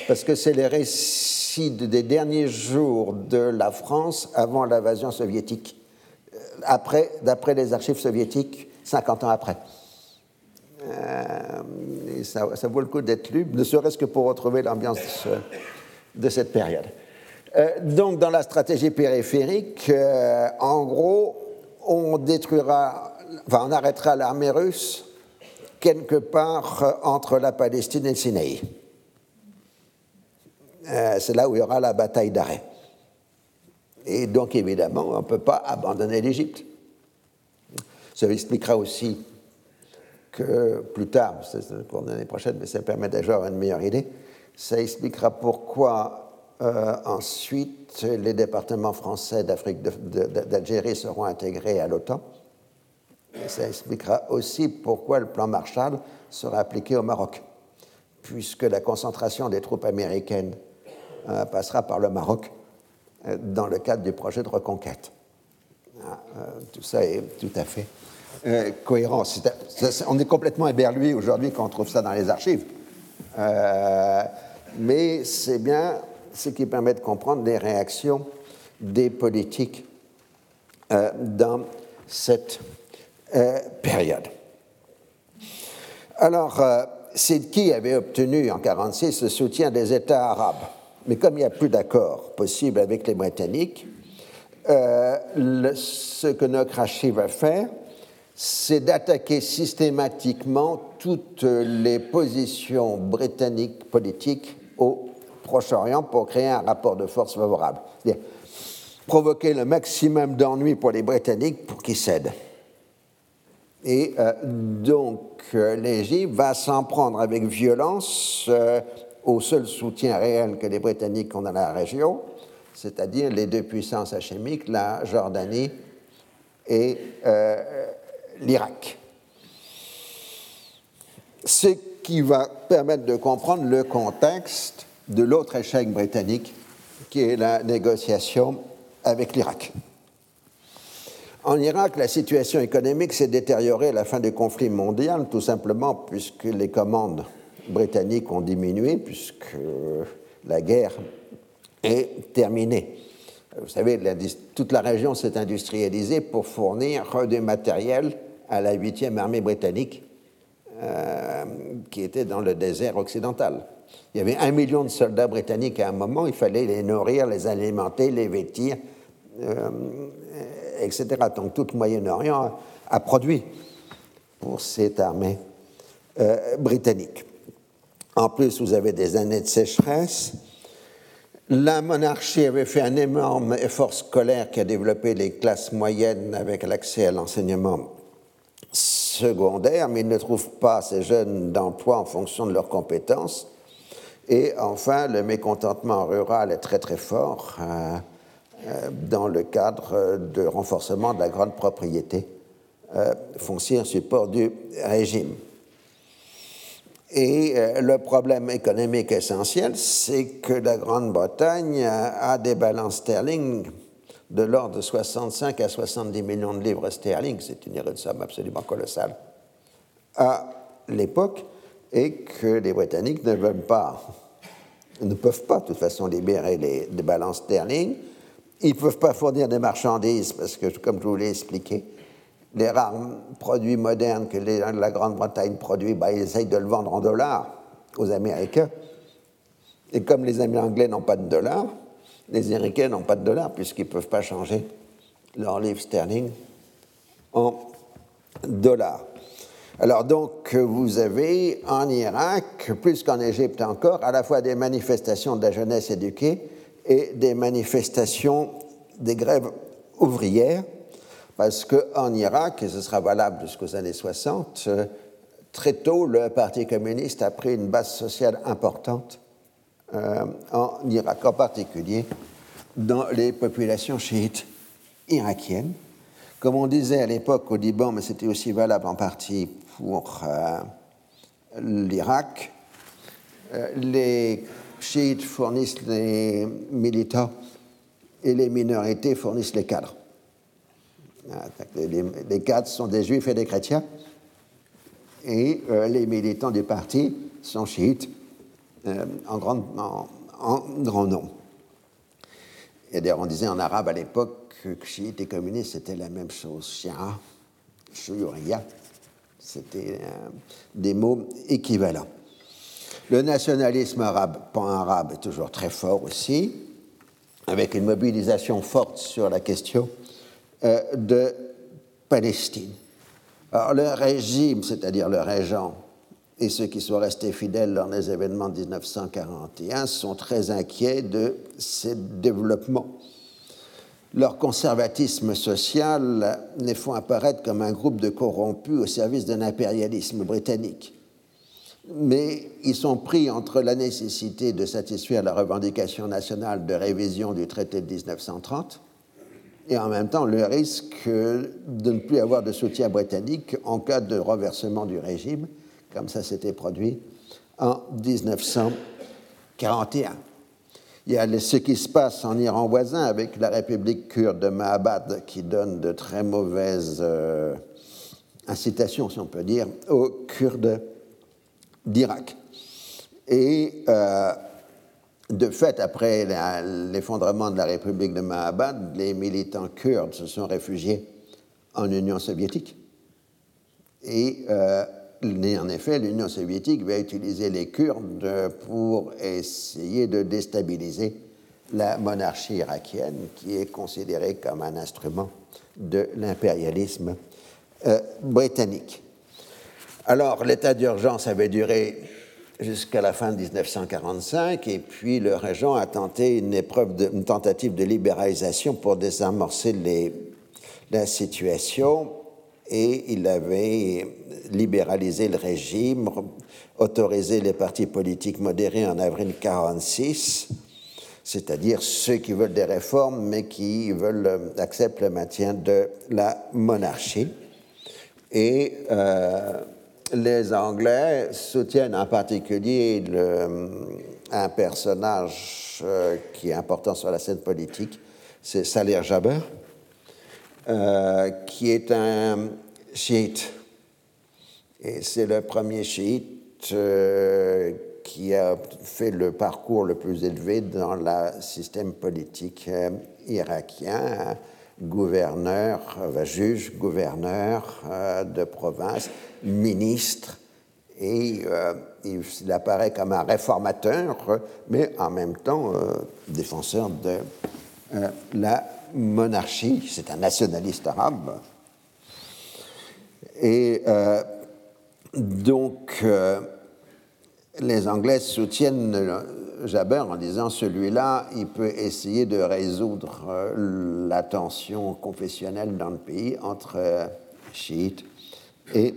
parce que c'est les récits des derniers jours de la France avant l'invasion soviétique, après, d'après les archives soviétiques, 50 ans après. Euh, ça, vaut le coup d'être lu, ne serait-ce que pour retrouver l'ambiance de, cette période. Euh, donc, dans la stratégie périphérique, euh, en gros, on détruira, enfin, on arrêtera l'armée russe quelque part entre la Palestine et le Sinaï. C'est là où il y aura la bataille d'arrêt. Et donc, évidemment, on ne peut pas abandonner l'Égypte. Ça expliquera aussi que plus tard, c'est pour l'année prochaine, mais ça permet déjà une meilleure idée, ça expliquera pourquoi euh, ensuite les départements français d'Afrique d'Algérie seront intégrés à l'OTAN. Ça expliquera aussi pourquoi le plan Marshall sera appliqué au Maroc, puisque la concentration des troupes américaines euh, passera par le Maroc euh, dans le cadre du projet de reconquête. Ah, tout ça est tout à fait euh, cohérence. on est complètement éberlué aujourd'hui quand on trouve ça dans les archives. Euh, mais c'est bien ce qui permet de comprendre les réactions des politiques euh, dans cette période. Alors, Sidki avait obtenu en 1946 le soutien des États arabes? Mais comme il n'y a plus d'accord possible avec les Britanniques, euh, ce que Nokrashi va faire, c'est d'attaquer systématiquement toutes les positions britanniques politiques au Proche-Orient pour créer un rapport de force favorable. Provoquer le maximum d'ennuis pour les Britanniques pour qu'ils cèdent. Et euh, donc, euh, l'Égypte va s'en prendre avec violence au seul soutien réel que les Britanniques ont dans la région, c'est-à-dire les deux puissances hachémiques, la Jordanie et euh, l'Irak. Ce qui va permettre de comprendre le contexte de l'autre échec britannique, qui est la négociation avec l'Irak. En Irak, la situation économique s'est détériorée à la fin du conflit mondial, tout simplement puisque les commandes britanniques ont diminué, puisque la guerre est terminée. Vous savez, toute la région s'est industrialisée pour fournir du matériel à la 8e armée britannique euh, qui était dans le désert occidental. Il y avait un million de soldats britanniques à un moment, il fallait les nourrir, les alimenter, les vêtir, euh, etc. Donc tout le Moyen-Orient a, produit pour cette armée euh, britannique. En plus, vous avez des années de sécheresse. La monarchie avait fait un énorme effort scolaire qui a développé les classes moyennes avec l'accès à l'enseignement secondaire, mais ils ne trouvent pas ces jeunes d'emploi en fonction de leurs compétences. Et enfin, le mécontentement rural est très très fort euh, dans le cadre de renforcement de la grande propriété euh, foncière support du régime. Et euh, le problème économique essentiel, c'est que la Grande-Bretagne a des balances sterling de l'ordre de 65 à 70 millions de livres sterling, c'est une somme absolument colossale, à l'époque, et que les Britanniques ne veulent pas, ne peuvent pas de toute façon libérer les, les balances sterling. Ils ne peuvent pas fournir des marchandises parce que, comme je vous l'ai expliqué, les rares produits modernes que la Grande-Bretagne produit, bah, ils essayent de le vendre en dollars aux Américains. Et comme les Anglais n'ont pas de dollars, les Américains n'ont pas de dollars puisqu'ils ne peuvent pas changer leur livre sterling en dollars. Alors donc, vous avez en Irak, plus qu'en Égypte encore, à la fois des manifestations de la jeunesse éduquée et des manifestations des grèves ouvrières parce qu'en Irak, et ce sera valable jusqu'aux années 60, euh, très tôt, le Parti communiste a pris une base sociale importante euh, en Irak, en particulier dans les populations chiites irakiennes. Comme on disait à l'époque au Liban, mais c'était aussi valable en partie pour euh, l'Irak, les chiites fournissent les militants et les minorités fournissent les cadres. Ah, les, cadres sont des juifs et des chrétiens, et euh, les militants du parti sont chiites euh, en, grand, nombre. Et d'ailleurs, on disait en arabe à l'époque que chiites et communistes, c'était la même chose. Shia, shuyuriya, c'était euh, des mots équivalents. Le nationalisme arabe, pan-arabe, est toujours très fort aussi, avec une mobilisation forte sur la question euh, de Palestine. Alors le régime, c'est-à-dire le régent, et ceux qui sont restés fidèles lors des événements de 1941 sont très inquiets de ces développements. Leur conservatisme social les font apparaître comme un groupe de corrompus au service d'un impérialisme britannique. Mais ils sont pris entre la nécessité de satisfaire la revendication nationale de révision du traité de 1930 et en même temps le risque de ne plus avoir de soutien britannique en cas de renversement du régime, comme ça s'était produit en 1941. Il y a ce qui se passe en Iran voisin avec la République kurde de Mahabad qui donne de très mauvaises euh, incitations, si on peut dire, aux Kurdes d'Irak. Et euh, de fait, après l'effondrement de la République de Mahabad, les militants kurdes se sont réfugiés en Union soviétique Et euh, en effet, l'Union soviétique va utiliser les Kurdes pour essayer de déstabiliser la monarchie irakienne, qui est considérée comme un instrument de l'impérialisme euh, britannique. Alors, l'état d'urgence avait duré jusqu'à la fin de 1945, et puis le régent a tenté une, tentative de libéralisation pour désamorcer la situation, et il avait libéralisé le régime, autorisé les partis politiques modérés en avril 1946, c'est-à-dire ceux qui veulent des réformes, mais qui veulent accepter le maintien de la monarchie. Et euh, les Anglais soutiennent en particulier un personnage euh, qui est important sur la scène politique, c'est Salih Jabber, euh, qui est un chiite. Et c'est le premier chiite euh, qui a fait le parcours le plus élevé dans le système politique irakien gouverneur, juge, gouverneur de province, ministre, et euh, il, apparaît comme un réformateur, mais en même temps euh, défenseur de euh, la monarchie. C'est un nationaliste arabe. Et donc, les Anglais soutiennent Jabber en disant celui-là, il peut essayer de résoudre la tension confessionnelle dans le pays entre chiites et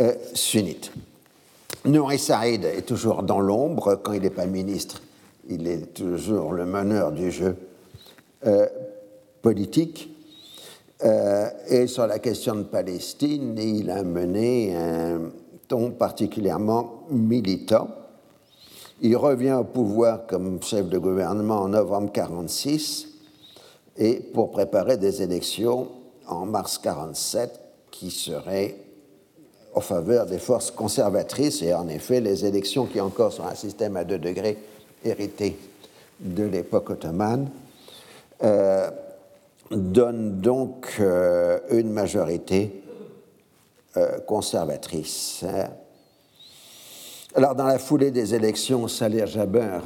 euh, sunnite. Nouri Saïd est toujours dans l'ombre quand il n'est pas ministre. Il est toujours le meneur du jeu euh, politique. Euh, et sur la question de Palestine, il a mené un ton particulièrement militant. Il revient au pouvoir comme chef de gouvernement en novembre 1946 et pour préparer des élections en mars 1947 qui seraient en faveur des forces conservatrices, et en effet, les élections qui encore sont un système à deux degrés hérité de l'époque ottomane, euh, donnent donc euh, une majorité euh, conservatrice. Alors, dans la foulée des élections, Salih Jabber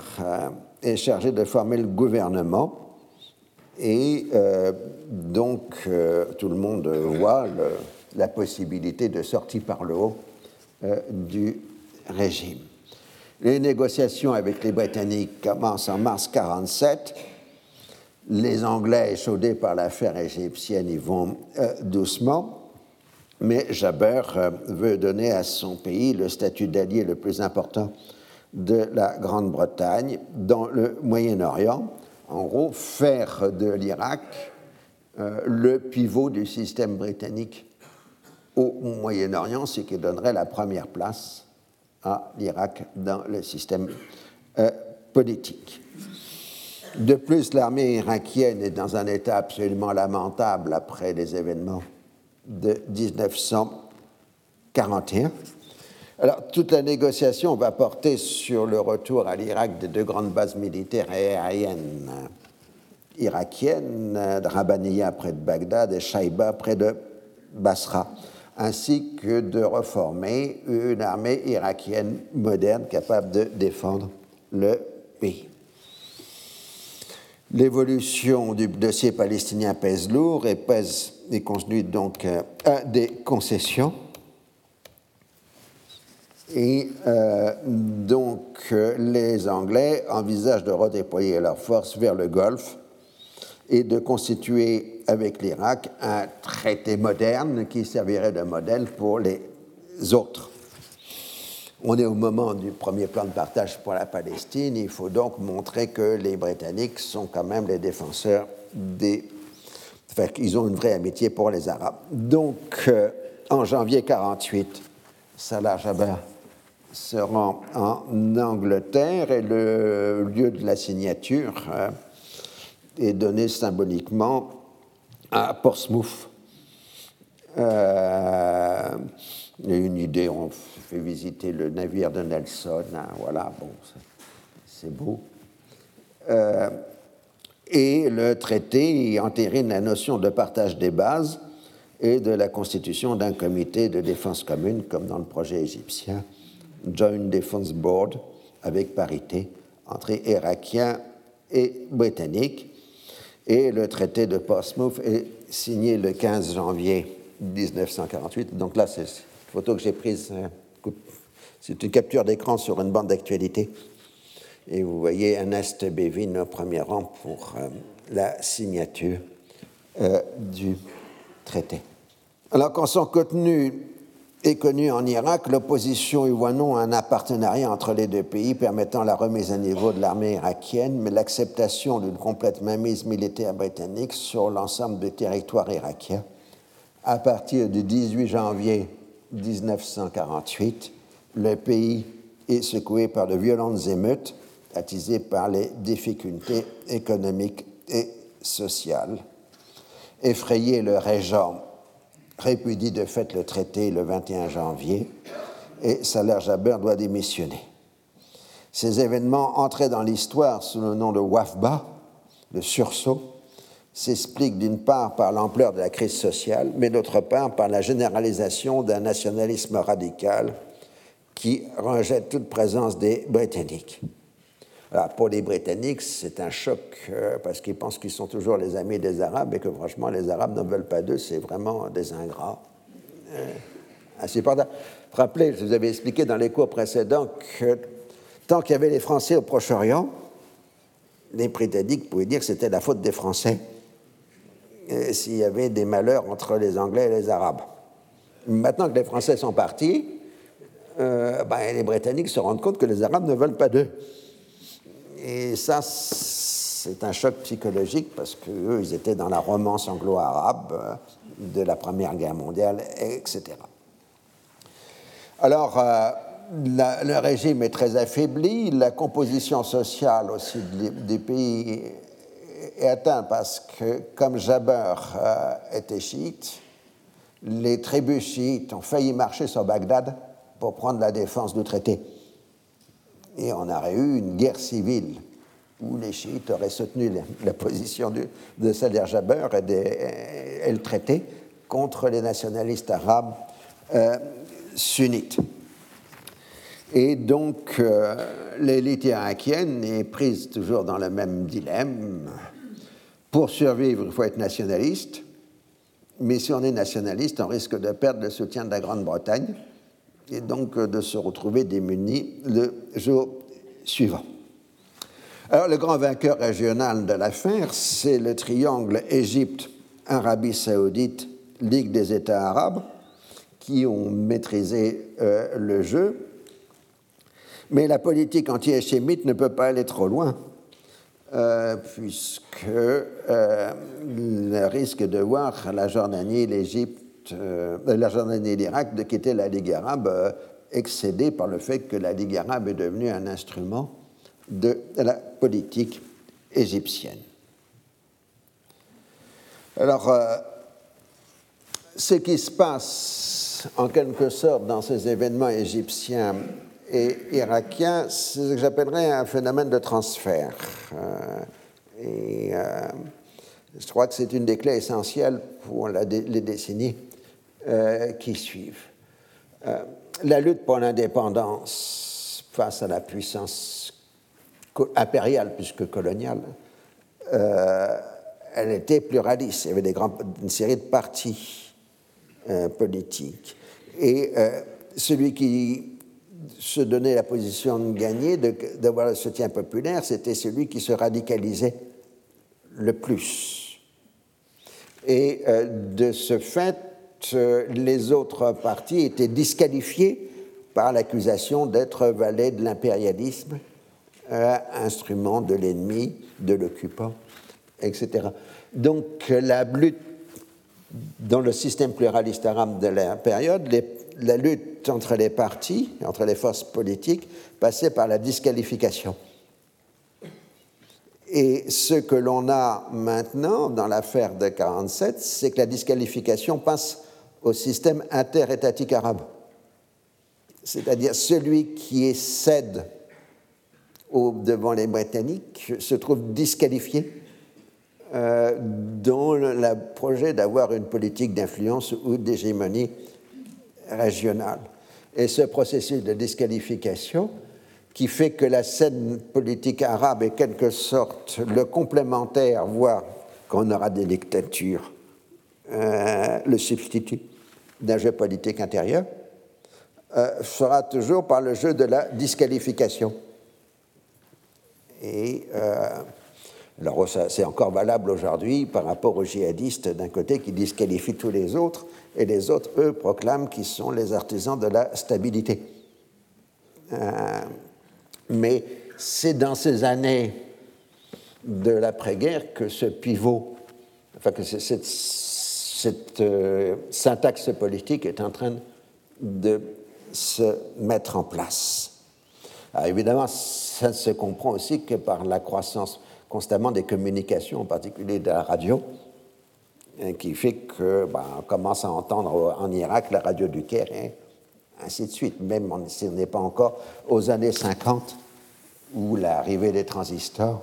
est chargé de former le gouvernement, et donc tout le monde voit la possibilité de sortie par le haut euh, du régime. Les négociations avec les Britanniques commencent en mars 1947. Les Anglais, échaudés par l'affaire égyptienne, y vont euh, doucement. Mais Jabber euh, veut donner à son pays le statut d'allié le plus important de la Grande-Bretagne dans le Moyen-Orient. En gros, faire de l'Irak le pivot du système britannique au Moyen-Orient, ce qui donnerait la première place à l'Irak dans le système euh, politique. De plus, l'armée irakienne est dans un état absolument lamentable après les événements de 1941. Alors, toute la négociation va porter sur le retour à l'Irak de deux grandes bases militaires aériennes irakiennes, Rabaniya près de Bagdad et Shaiba près de Basra ainsi que de reformer une armée irakienne moderne capable de défendre le pays. L'évolution du dossier palestinien pèse lourd et pèse et conduit donc euh, des concessions. Et euh, donc euh, les Anglais envisagent de redéployer leurs forces vers le Golfe et de constituer avec l'Irak un traité moderne qui servirait de modèle pour les autres. On est au moment du premier plan de partage pour la Palestine. Il faut donc montrer que les Britanniques sont quand même les défenseurs des. Enfin, qu'ils ont une vraie amitié pour les Arabes. Donc, euh, en janvier 48, Salah Jabber se rend en Angleterre et le lieu de la signature. Euh, est donné symboliquement à Portsmouth. Euh, une idée, on fait visiter le navire de Nelson, hein, voilà, bon, c'est beau. Et le traité entérine la notion de partage des bases et de la constitution d'un comité de défense commune, comme dans le projet égyptien, Joint Defense Board, avec parité entre Irakiens et Britanniques. Et le traité de Portsmouth est signé le 15 janvier 1948. Donc là, c'est une photo que j'ai prise. Euh, c'est une capture d'écran sur une bande d'actualité. Et vous voyez Ernest Bevin au premier rang pour euh, la signature euh, du traité. Alors, quand son contenu est connu en Irak, l'opposition y voit non un partenariat entre les deux pays permettant la remise à niveau de l'armée irakienne, mais l'acceptation d'une complète mainmise militaire britannique sur l'ensemble du territoire irakien à partir du 18 janvier 1948, le pays est secoué par de violentes émeutes attisées par les difficultés économiques et sociales. Effrayé, le régent répudie de fait le traité le 21 janvier et Salah Jaber doit démissionner. Ces événements entrés dans l'histoire sous le nom de Wafba, le sursaut, s'explique d'une part par l'ampleur de la crise sociale, mais d'autre part par la généralisation d'un nationalisme radical qui rejette toute présence des Britanniques. Pour les Britanniques, c'est un choc euh, parce qu'ils pensent qu'ils sont toujours les amis des Arabes et que franchement, les Arabes ne veulent pas d'eux, c'est vraiment des ingrats. Euh, insupportable. Rappelez, je vous avais expliqué dans les cours précédents que tant qu'il y avait les Français au Proche-Orient, les Britanniques pouvaient dire que c'était la faute des Français s'il y avait des malheurs entre les Anglais et les Arabes. Maintenant que les Français sont partis, euh, ben, les Britanniques se rendent compte que les Arabes ne veulent pas d'eux. Et ça, c'est un choc psychologique parce qu'eux, ils étaient dans la romance anglo-arabe euh, de la Première Guerre mondiale, etc. Alors, euh, le régime est très affaibli, la composition sociale aussi des pays est atteint parce que, comme Jabber euh, était chiite, les tribus chiites ont failli marcher sur Bagdad pour prendre la défense du traité. Et on aurait eu une guerre civile où les chiites auraient soutenu la, position de Sader Jabber et, le traité contre les nationalistes arabes euh, sunnites. Et donc, euh, l'élite irakienne est prise toujours dans le même dilemme. Pour survivre, il faut être nationaliste, mais si on est nationaliste, on risque de perdre le soutien de la Grande-Bretagne et donc euh, de se retrouver démunis le jour suivant. Alors, le grand vainqueur régional de l'affaire, c'est le triangle Égypte, Arabie saoudite, Ligue des États arabes, qui ont maîtrisé euh, le jeu. Mais la politique anti-hachémite ne peut pas aller trop loin euh, puisque le risque de voir la Jordanie, l'Égypte, euh, la Jordanie et l'Irak de quitter la Ligue arabe excédé par le fait que la Ligue arabe est devenue un instrument de la politique égyptienne. Alors, ce qui se passe en quelque sorte dans ces événements égyptiens et irakien, c'est ce que j'appellerais un phénomène de transfert. Euh, et euh, je crois que c'est une des clés essentielles pour les décennies euh, qui suivent. la lutte pour l'indépendance face à la puissance impériale plus que coloniale, elle était pluraliste. Il y avait une série de partis politiques. Et celui qui se donner la position de gagner, d'avoir le soutien populaire, c'était celui qui se radicalisait le plus. Et euh, de ce fait, euh, les autres partis étaient disqualifiés par l'accusation d'être valets de l'impérialisme, euh, instrument de l'ennemi, de l'occupant, etc. Donc la lutte dans le système pluraliste arabe de la période, la lutte entre les partis, entre les forces politiques, passait par la disqualification. Et ce que l'on a maintenant dans l'affaire de 47, c'est que la disqualification passe au système interétatique arabe. C'est-à-dire celui qui cède devant les Britanniques se trouve disqualifié euh, dont le projet d'avoir une politique d'influence ou d'hégémonie régionale. Et ce processus de disqualification qui fait que la scène politique arabe est quelque sorte le complémentaire, voire qu'on aura des dictatures, euh, le substitut d'un jeu politique intérieur, euh, sera toujours par le jeu de la disqualification. Et euh, alors c'est encore valable aujourd'hui par rapport aux djihadistes d'un côté qui disqualifient tous les autres, et les autres, eux, proclament qu'ils sont les artisans de la stabilité. Euh, mais c'est dans ces années de l'après-guerre que ce pivot, enfin que cette, cette euh, syntaxe politique est en train de se mettre en place. Évidemment, ça se comprend aussi que par la croissance constamment des communications, en particulier de la radio, hein, qui fait que ben, on commence à entendre en Irak la radio du Caire et ainsi de suite, même si on n'est pas encore aux années 50 où l'arrivée des transistors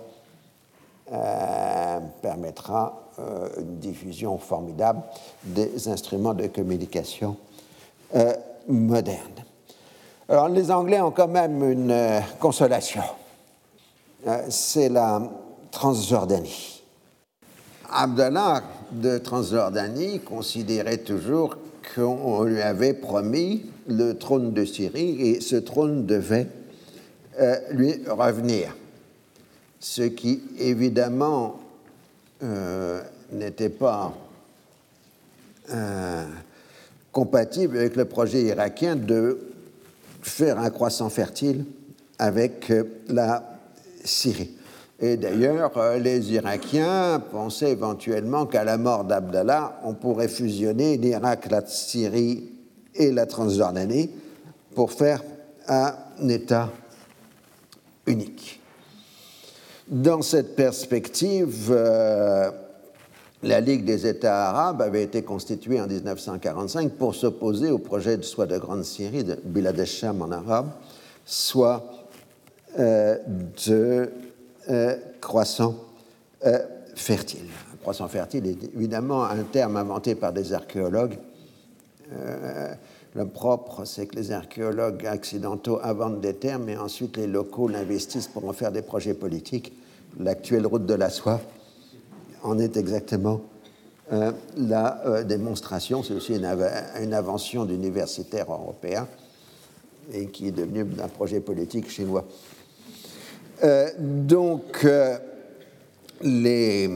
euh, permettra euh, une diffusion formidable des instruments de communication euh, modernes. Alors les Anglais ont quand même une consolation. C'est la Transjordanie. Abdallah de Transjordanie considérait toujours qu'on lui avait promis le trône de Syrie et ce trône devait euh, lui revenir. Ce qui évidemment euh, n'était pas euh, compatible avec le projet irakien de faire un croissant fertile avec la Syrie. Et d'ailleurs, euh, les Irakiens pensaient éventuellement qu'à la mort d'Abdallah, on pourrait fusionner l'Irak, la Syrie et la Transjordanie pour faire un État unique. Dans cette perspective, euh, la Ligue des États arabes avait été constituée en 1945 pour s'opposer au projet de soit de Grande Syrie, de Bilad al-Sham en arabe, soit euh, de euh, croissant fertile. croissant fertile est évidemment un terme inventé par des archéologues. Euh, le propre, c'est que les archéologues accidentaux inventent des termes et ensuite les locaux l'investissent pour en faire des projets politiques. L'actuelle route de la soie en est exactement la démonstration. C'est aussi une, invention d'universitaires européens et qui est devenue un projet politique chinois. Euh, donc, euh, les,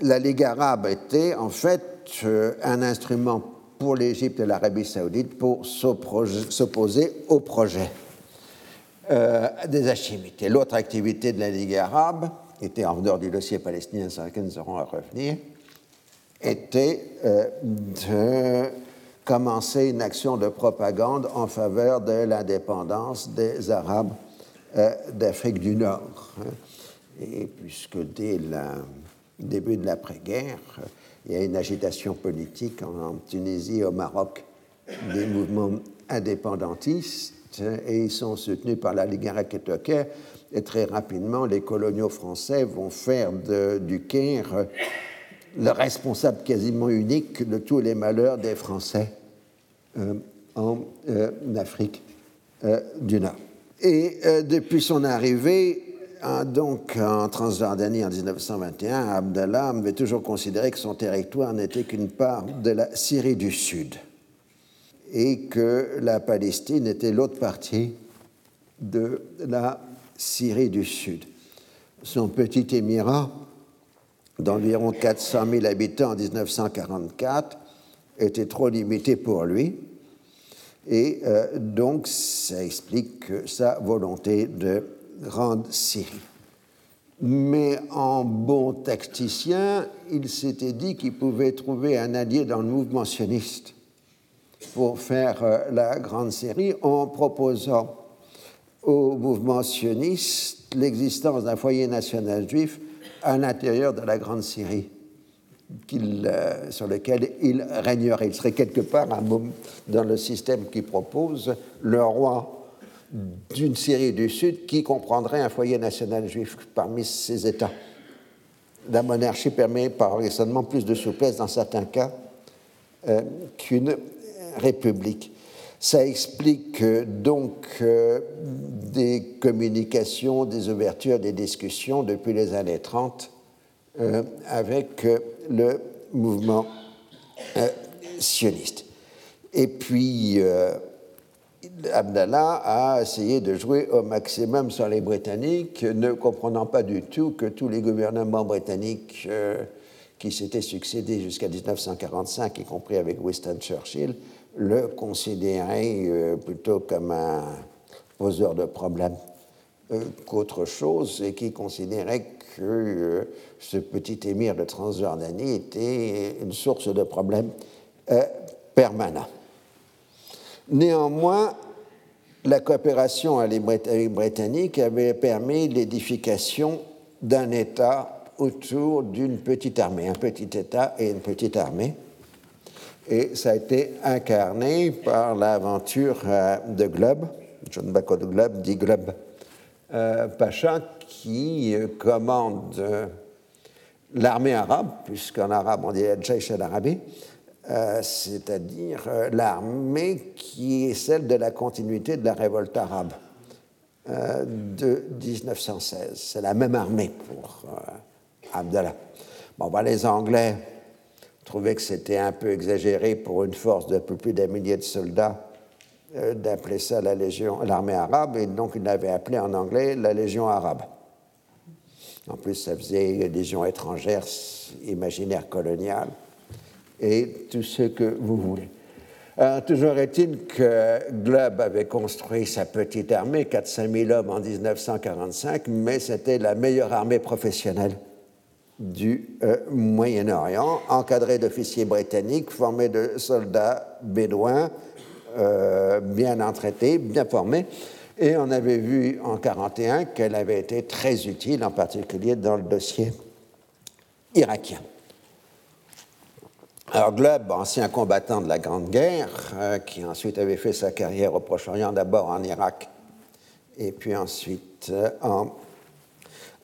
la Ligue arabe était en fait euh, un instrument pour l'Égypte et l'Arabie saoudite pour s'opposer au projet des Hachimites. L'autre activité de la Ligue arabe, était en dehors du dossier palestinien sur lequel nous aurons à revenir, était de commencer une action de propagande en faveur de l'indépendance des Arabes euh, d'Afrique du Nord. Et puisque dès le début de l'après-guerre, il y a une agitation politique en, Tunisie et au Maroc des mouvements indépendantistes et ils sont soutenus par la Ligue arabe et très rapidement les coloniaux français vont faire du Caire le responsable quasiment unique de tous les malheurs des Français euh, en euh, Afrique du Nord. Et euh, depuis son arrivée, donc en Transjordanie en 1921, Abdallah avait toujours considéré que son territoire n'était qu'une part de la Syrie du Sud et que la Palestine était l'autre partie de la Syrie du Sud. Son petit émirat, d'environ 400 000 habitants en 1944, était trop limité pour lui et euh, donc, ça explique sa volonté de grande Syrie. Mais en bon tacticien, il s'était dit qu'il pouvait trouver un allié dans le mouvement sioniste pour faire euh, la grande Syrie en proposant au mouvement sioniste l'existence d'un foyer national juif à l'intérieur de la grande Syrie euh, sur lequel il régnerait. Il serait quelque part dans le système qu'il propose le roi d'une Syrie du Sud qui comprendrait un foyer national juif parmi ses États. la monarchie permet par raisonnement plus de souplesse dans certains cas euh, qu'une république. Ça explique donc des communications, des ouvertures, des discussions depuis les années 30 avec le mouvement sioniste. Et puis, Abdallah a essayé de jouer au maximum sur les Britanniques, ne comprenant pas du tout que tous les gouvernements britanniques euh, qui s'étaient succédés jusqu'à 1945, y compris avec Winston Churchill, le considéraient euh, plutôt comme un poseur de problèmes euh, qu'autre chose, et qui considéraient que ce petit émir de Transjordanie était une source de problèmes permanents. Néanmoins, la coopération avec les Britanniques avait permis l'édification d'un État autour d'une petite armée, un petit État et une petite armée. Et ça a été incarné par l'aventure euh, de Globe, John Bacot de Globe, dit Globe euh, Pacha, qui euh, commande l'armée arabe, puisqu'en arabe on dit Jaish al-Arabi, euh, c'est-à-dire euh, l'armée qui est celle de la continuité de la révolte arabe euh, de 1916. C'est la même armée pour Abdallah. Bon, ben, les Anglais trouvaient que c'était un peu exagéré pour une force de plus d'un millier de soldats d'appeler ça la Légion, l'armée arabe, et donc ils l'avaient appelé en anglais la Légion arabe. En plus, ça faisait Légion étrangère, imaginaire coloniale et tout ce que vous voulez. Alors, toujours est-il que Globe avait construit sa petite armée, 400 000 hommes en 1945, mais c'était la meilleure armée professionnelle du euh, Moyen-Orient, encadrée d'officiers britanniques, formés de soldats bédouins, euh, bien entraités, bien formés. Et on avait vu en 1941 qu'elle avait été très utile, en particulier dans le dossier irakien. Alors Globe, ancien combattant de la Grande Guerre, euh, qui ensuite avait fait sa carrière au Proche-Orient, d'abord en Irak et puis ensuite euh, en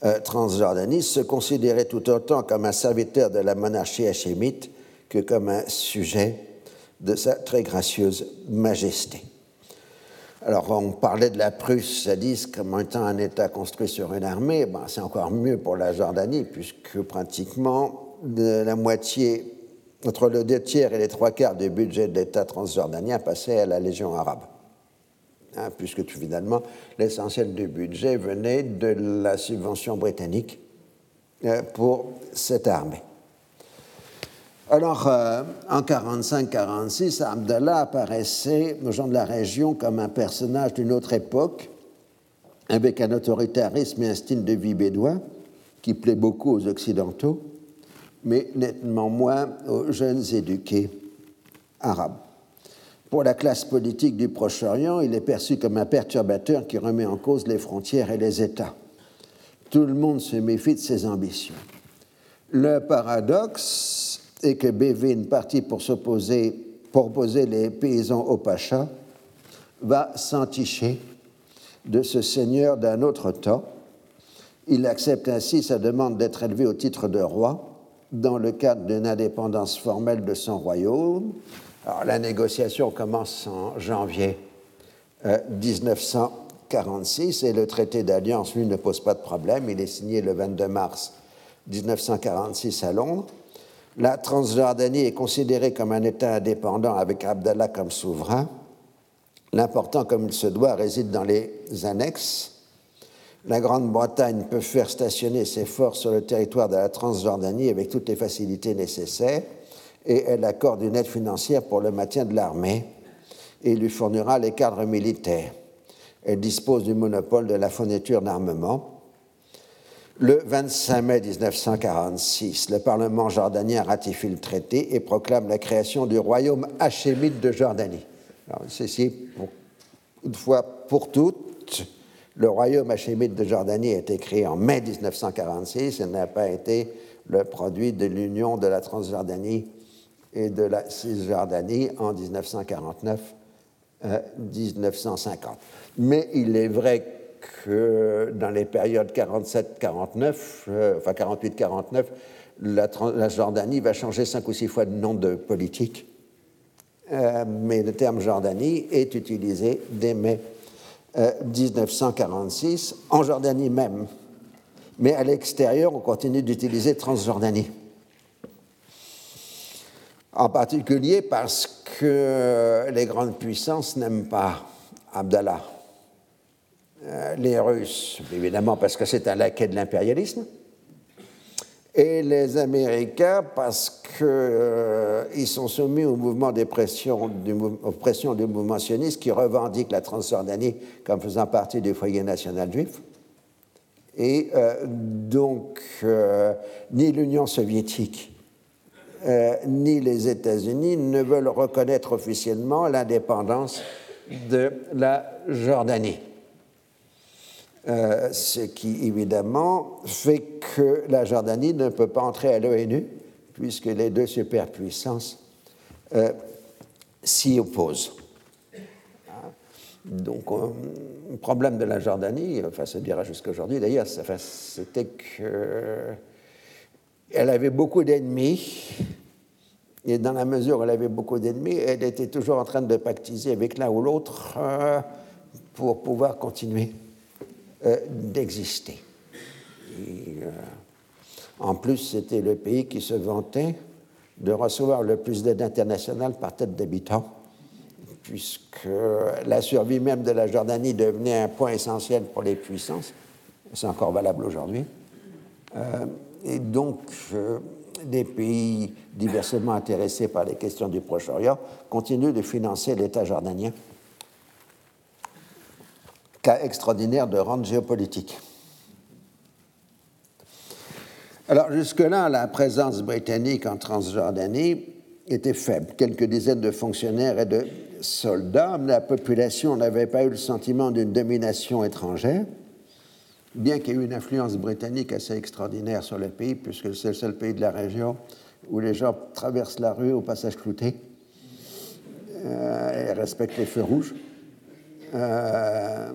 euh, Transjordanie, se considérait tout autant comme un serviteur de la monarchie hachémite que comme un sujet de sa très gracieuse majesté. Alors, on parlait de la Prusse dit comme étant un État construit sur une armée. Ben, c'est encore mieux pour la Jordanie, puisque pratiquement la moitié entre le deux tiers et les trois quarts du budget de l'État transjordanien passait à la Légion arabe. Hein, puisque finalement, l'essentiel du budget venait de la subvention britannique euh, pour cette armée. Alors, euh, en 45-46, Abdallah apparaissait aux gens de la région comme un personnage d'une autre époque, avec un autoritarisme et un style de vie bédouin qui plaît beaucoup aux Occidentaux mais nettement moins aux jeunes éduqués arabes. Pour la classe politique du Proche-Orient, il est perçu comme un perturbateur qui remet en cause les frontières et les États. Tout le monde se méfie de ses ambitions. Le paradoxe est que Bévin, parti pour s'opposer, pour opposer les paysans au Pacha, va s'enticher de ce seigneur d'un autre temps. Il accepte ainsi sa demande d'être élevé au titre de roi dans le cadre d'une indépendance formelle de son royaume. Alors, la négociation commence en janvier 1946 euh, et le traité d'alliance, lui, ne pose pas de problème. Il est signé le 22 mars 1946 à Londres. La Transjordanie est considérée comme un État indépendant avec Abdallah comme souverain. L'important, comme il se doit, réside dans les annexes la Grande-Bretagne peut faire stationner ses forces sur le territoire de la Transjordanie avec toutes les facilités nécessaires et elle accorde une aide financière pour le maintien de l'armée et lui fournira les cadres militaires. Elle dispose du monopole de la fourniture d'armement. Le 25 mai 1946, le Parlement jordanien ratifie le traité et proclame la création du royaume hachémite de Jordanie. Alors, ceci, une fois pour toutes, le royaume hachémite de Jordanie a été créé en mai 1946 et n'a pas été le produit de l'union de la Transjordanie et de la Cisjordanie en 1949-1950. Euh, Mais il est vrai que dans les périodes 47-49, enfin 48-49, la, Jordanie va changer cinq ou six fois de nom de politique. mais le terme Jordanie est utilisé dès mai 1946, en Jordanie même. Mais à l'extérieur, on continue d'utiliser Transjordanie. En particulier parce que les grandes puissances n'aiment pas Abdallah. Euh, les Russes, évidemment, parce que c'est un laquais de l'impérialisme, et les Américains parce qu'ils euh, sont soumis au mouvement des pressions, du, aux pressions du mouvement sioniste qui revendique la Transjordanie comme faisant partie du foyer national juif. Et euh, donc, ni l'Union soviétique ni les États-Unis ne veulent reconnaître officiellement l'indépendance de la Jordanie. Euh, ce qui évidemment fait que la Jordanie ne peut pas entrer à l'ONU puisque les deux superpuissances euh, s'y opposent. Donc, euh, le problème de la Jordanie, enfin, se dira jusqu'à aujourd'hui d'ailleurs, c'était qu'elle avait beaucoup d'ennemis et dans la mesure où elle avait beaucoup d'ennemis, elle était toujours en train de pactiser avec l'un ou l'autre pour pouvoir continuer d'exister. Euh, en plus, c'était le pays qui se vantait de recevoir le plus d'aide internationale par tête d'habitant, puisque la survie même de la Jordanie devenait un point essentiel pour les puissances. C'est encore valable aujourd'hui. et donc, des pays diversement intéressés par les questions du Proche-Orient continuent de financer l'État jordanien. Cas extraordinaire de rente géopolitique. Alors jusque-là, la présence britannique en Transjordanie était faible, quelques dizaines de fonctionnaires et de soldats, la population n'avait pas eu le sentiment d'une domination étrangère bien qu'il y ait eu une influence britannique assez extraordinaire sur le pays, puisque c'est le seul pays de la région où les gens traversent la rue au passage clouté euh, et respectent les feux rouges. Euh,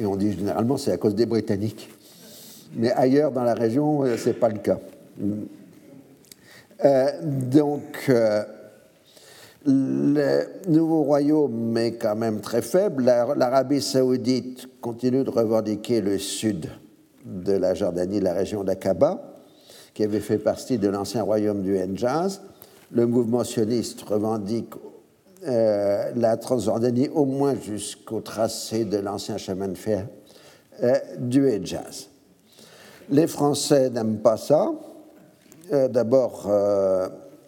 et on dit généralement c'est à cause des Britanniques. Mais ailleurs dans la région, euh, ce n'est pas le cas. donc, le nouveau royaume est quand même très faible. L'Arabie saoudite continue de revendiquer le sud de la Jordanie, la région d'Aqaba, qui avait fait partie de l'ancien royaume du Hejaz. Le mouvement sioniste revendique euh, la Transjordanie au moins jusqu'au tracé de l'ancien chemin de fer euh, du Hejaz. Les Français n'aiment pas ça. Euh, d'abord,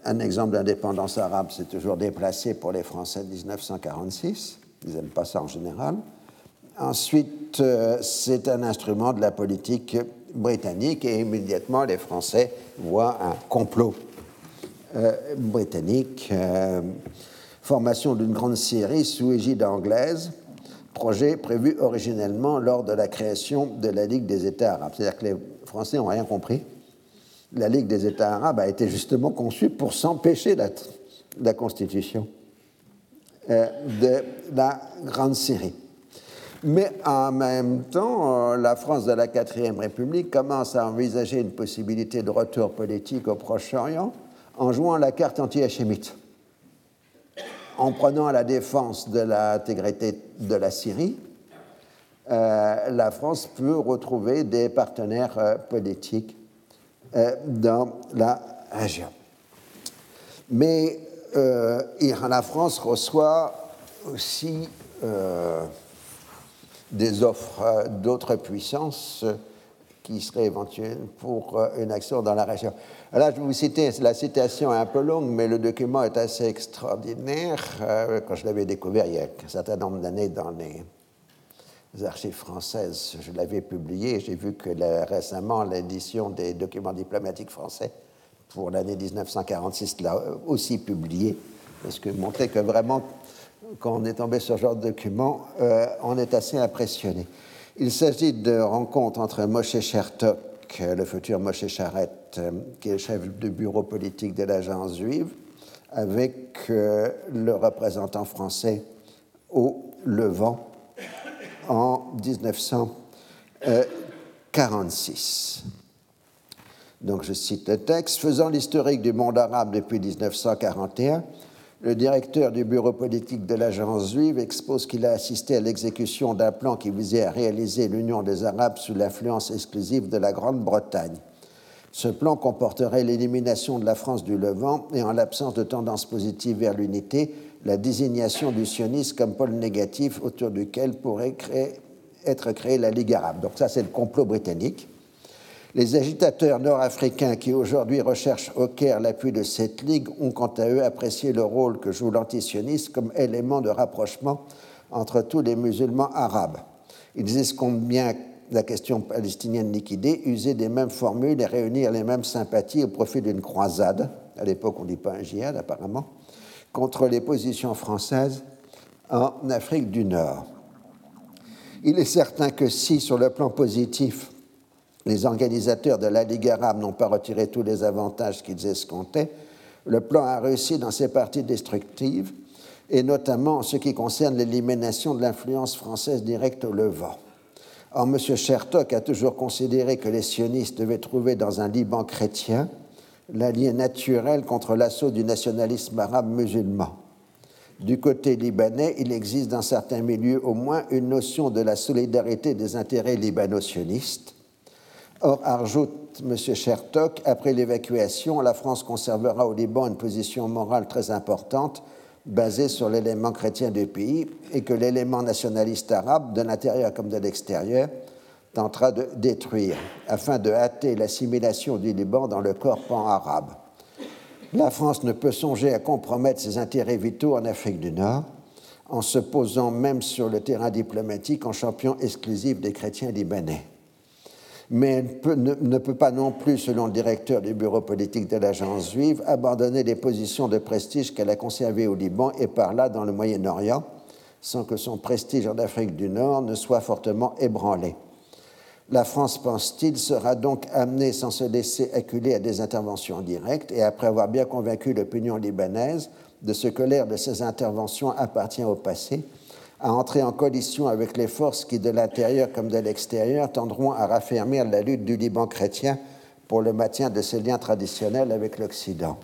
un exemple d'indépendance arabe s'est toujours déplacé pour les Français de 1946. Ils n'aiment pas ça en général. Ensuite, c'est un instrument de la politique britannique et immédiatement les Français voient un complot britannique, formation d'une grande série sous égide anglaise, projet prévu originellement lors de la création de la Ligue des États arabes. C'est-à-dire que les Français n'ont rien compris la Ligue des États arabes a été justement conçue pour s'empêcher de la constitution euh, de la Grande Syrie. Mais en même temps, euh, la France de la Quatrième République commence à envisager une possibilité de retour politique au Proche-Orient en jouant la carte anti-hachémite, en prenant la défense de l'intégrité de la Syrie. Euh, la France peut retrouver des partenaires politiques euh, dans la région. Mais euh, la France reçoit aussi euh, des offres d'autres puissances qui seraient éventuelles pour une action dans la région. Là, je vous citer, la citation est un peu longue, mais le document est assez extraordinaire. quand je l'avais découvert il y a un certain nombre d'années dans les archives françaises. Je l'avais publié. J'ai vu que récemment, l'édition des documents diplomatiques français pour l'année 1946 l'a aussi publié, parce que montrait que vraiment, quand on est tombé sur ce genre de document, euh, on est assez impressionné. Il s'agit de rencontres entre Moshe Chertok, le futur Moshe Charette, euh, qui est chef de bureau politique de l'agence juive, avec euh, le représentant français au Levant en 1946. Donc je cite le texte, faisant l'historique du monde arabe depuis 1941, le directeur du bureau politique de l'agence juive expose qu'il a assisté à l'exécution d'un plan qui visait à réaliser l'union des Arabes sous l'influence exclusive de la Grande-Bretagne. Ce plan comporterait l'élimination de la France du Levant et, en l'absence de tendance positive vers l'unité, la désignation du sionisme comme pôle négatif autour duquel pourrait être créée la Ligue arabe. Donc ça, c'est le complot britannique. Les agitateurs nord-africains qui aujourd'hui recherchent au Caire l'appui de cette ligue ont quant à eux apprécié le rôle que joue l'antisionisme comme élément de rapprochement entre tous les musulmans arabes. Ils escomptent bien la question palestinienne liquidée, user des mêmes formules et réunir les mêmes sympathies au profit d'une croisade, à l'époque on ne dit pas un djihad apparemment, contre les positions françaises en Afrique du Nord. Il est certain que si, sur le plan positif, les organisateurs de la Ligue arabe n'ont pas retiré tous les avantages qu'ils escomptaient. Le plan a réussi dans ses parties destructives, et notamment en ce qui concerne l'élimination de l'influence française directe au Levant. Or, M. Chertok a toujours considéré que les sionistes devaient trouver dans un Liban chrétien l'allié naturel contre l'assaut du nationalisme arabe musulman. Du côté libanais, il existe dans certains milieux au moins une notion de la solidarité des intérêts libano-sionistes, Or, ajoute M. Chertok, après l'évacuation, la France conservera au Liban une position morale très importante basée sur l'élément chrétien du pays et que l'élément nationaliste arabe, de l'intérieur comme de l'extérieur, tentera de détruire afin de hâter l'assimilation du Liban dans le corps pan-arabe. La France ne peut songer à compromettre ses intérêts vitaux en Afrique du Nord en se posant même sur le terrain diplomatique en champion exclusif des chrétiens libanais mais elle ne, peut pas non plus, selon le directeur du bureau politique de l'agence juive, abandonner les positions de prestige qu'elle a conservées au Liban et par là dans le Moyen-Orient, sans que son prestige en Afrique du Nord ne soit fortement ébranlé. La France, pense-t-il, sera donc amenée, sans se laisser acculer à des interventions directes, et après avoir bien convaincu l'opinion libanaise de ce que l'ère de ces interventions appartient au passé, à entrer en coalition avec les forces qui, de l'intérieur comme de l'extérieur, tendront à raffermir la lutte du Liban chrétien pour le maintien de ses liens traditionnels avec l'Occident.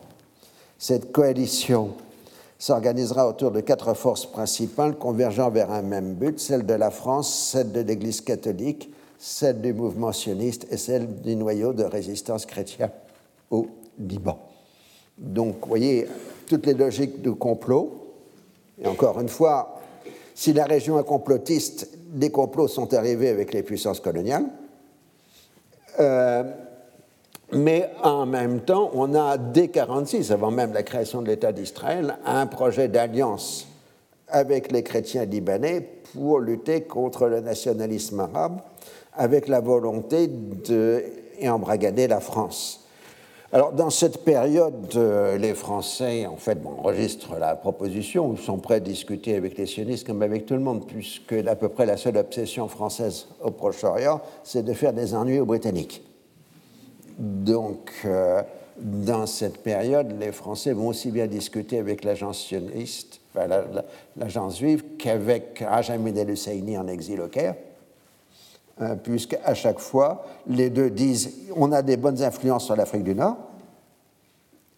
Cette coalition s'organisera autour de quatre forces principales convergeant vers un même but, celle de la France, celle de l'Église catholique, celle du mouvement sioniste et celle du noyau de résistance chrétien au Liban. Donc, vous voyez, toutes les logiques du complot, et encore une fois, si la région est complotiste, des complots sont arrivés avec les puissances coloniales. Euh, mais en même temps, on a dès 1946, avant même la création de l'État d'Israël, un projet d'alliance avec les chrétiens libanais pour lutter contre le nationalisme arabe, avec la volonté d'embragader la France. Alors, dans cette période, euh, les Français, en fait, enregistrent la proposition, sont prêts à discuter avec les sionistes comme avec tout le monde, puisque à peu près la seule obsession française au Proche-Orient, c'est de faire des ennuis aux Britanniques. Donc, euh, dans cette période, les Français vont aussi bien discuter avec l'agence sioniste, enfin, l'agence juive, qu'avec Rajamin el-Husseini en exil au Caire Hein, puisqu'à chaque fois, les deux disent on a des bonnes influences sur l'Afrique du Nord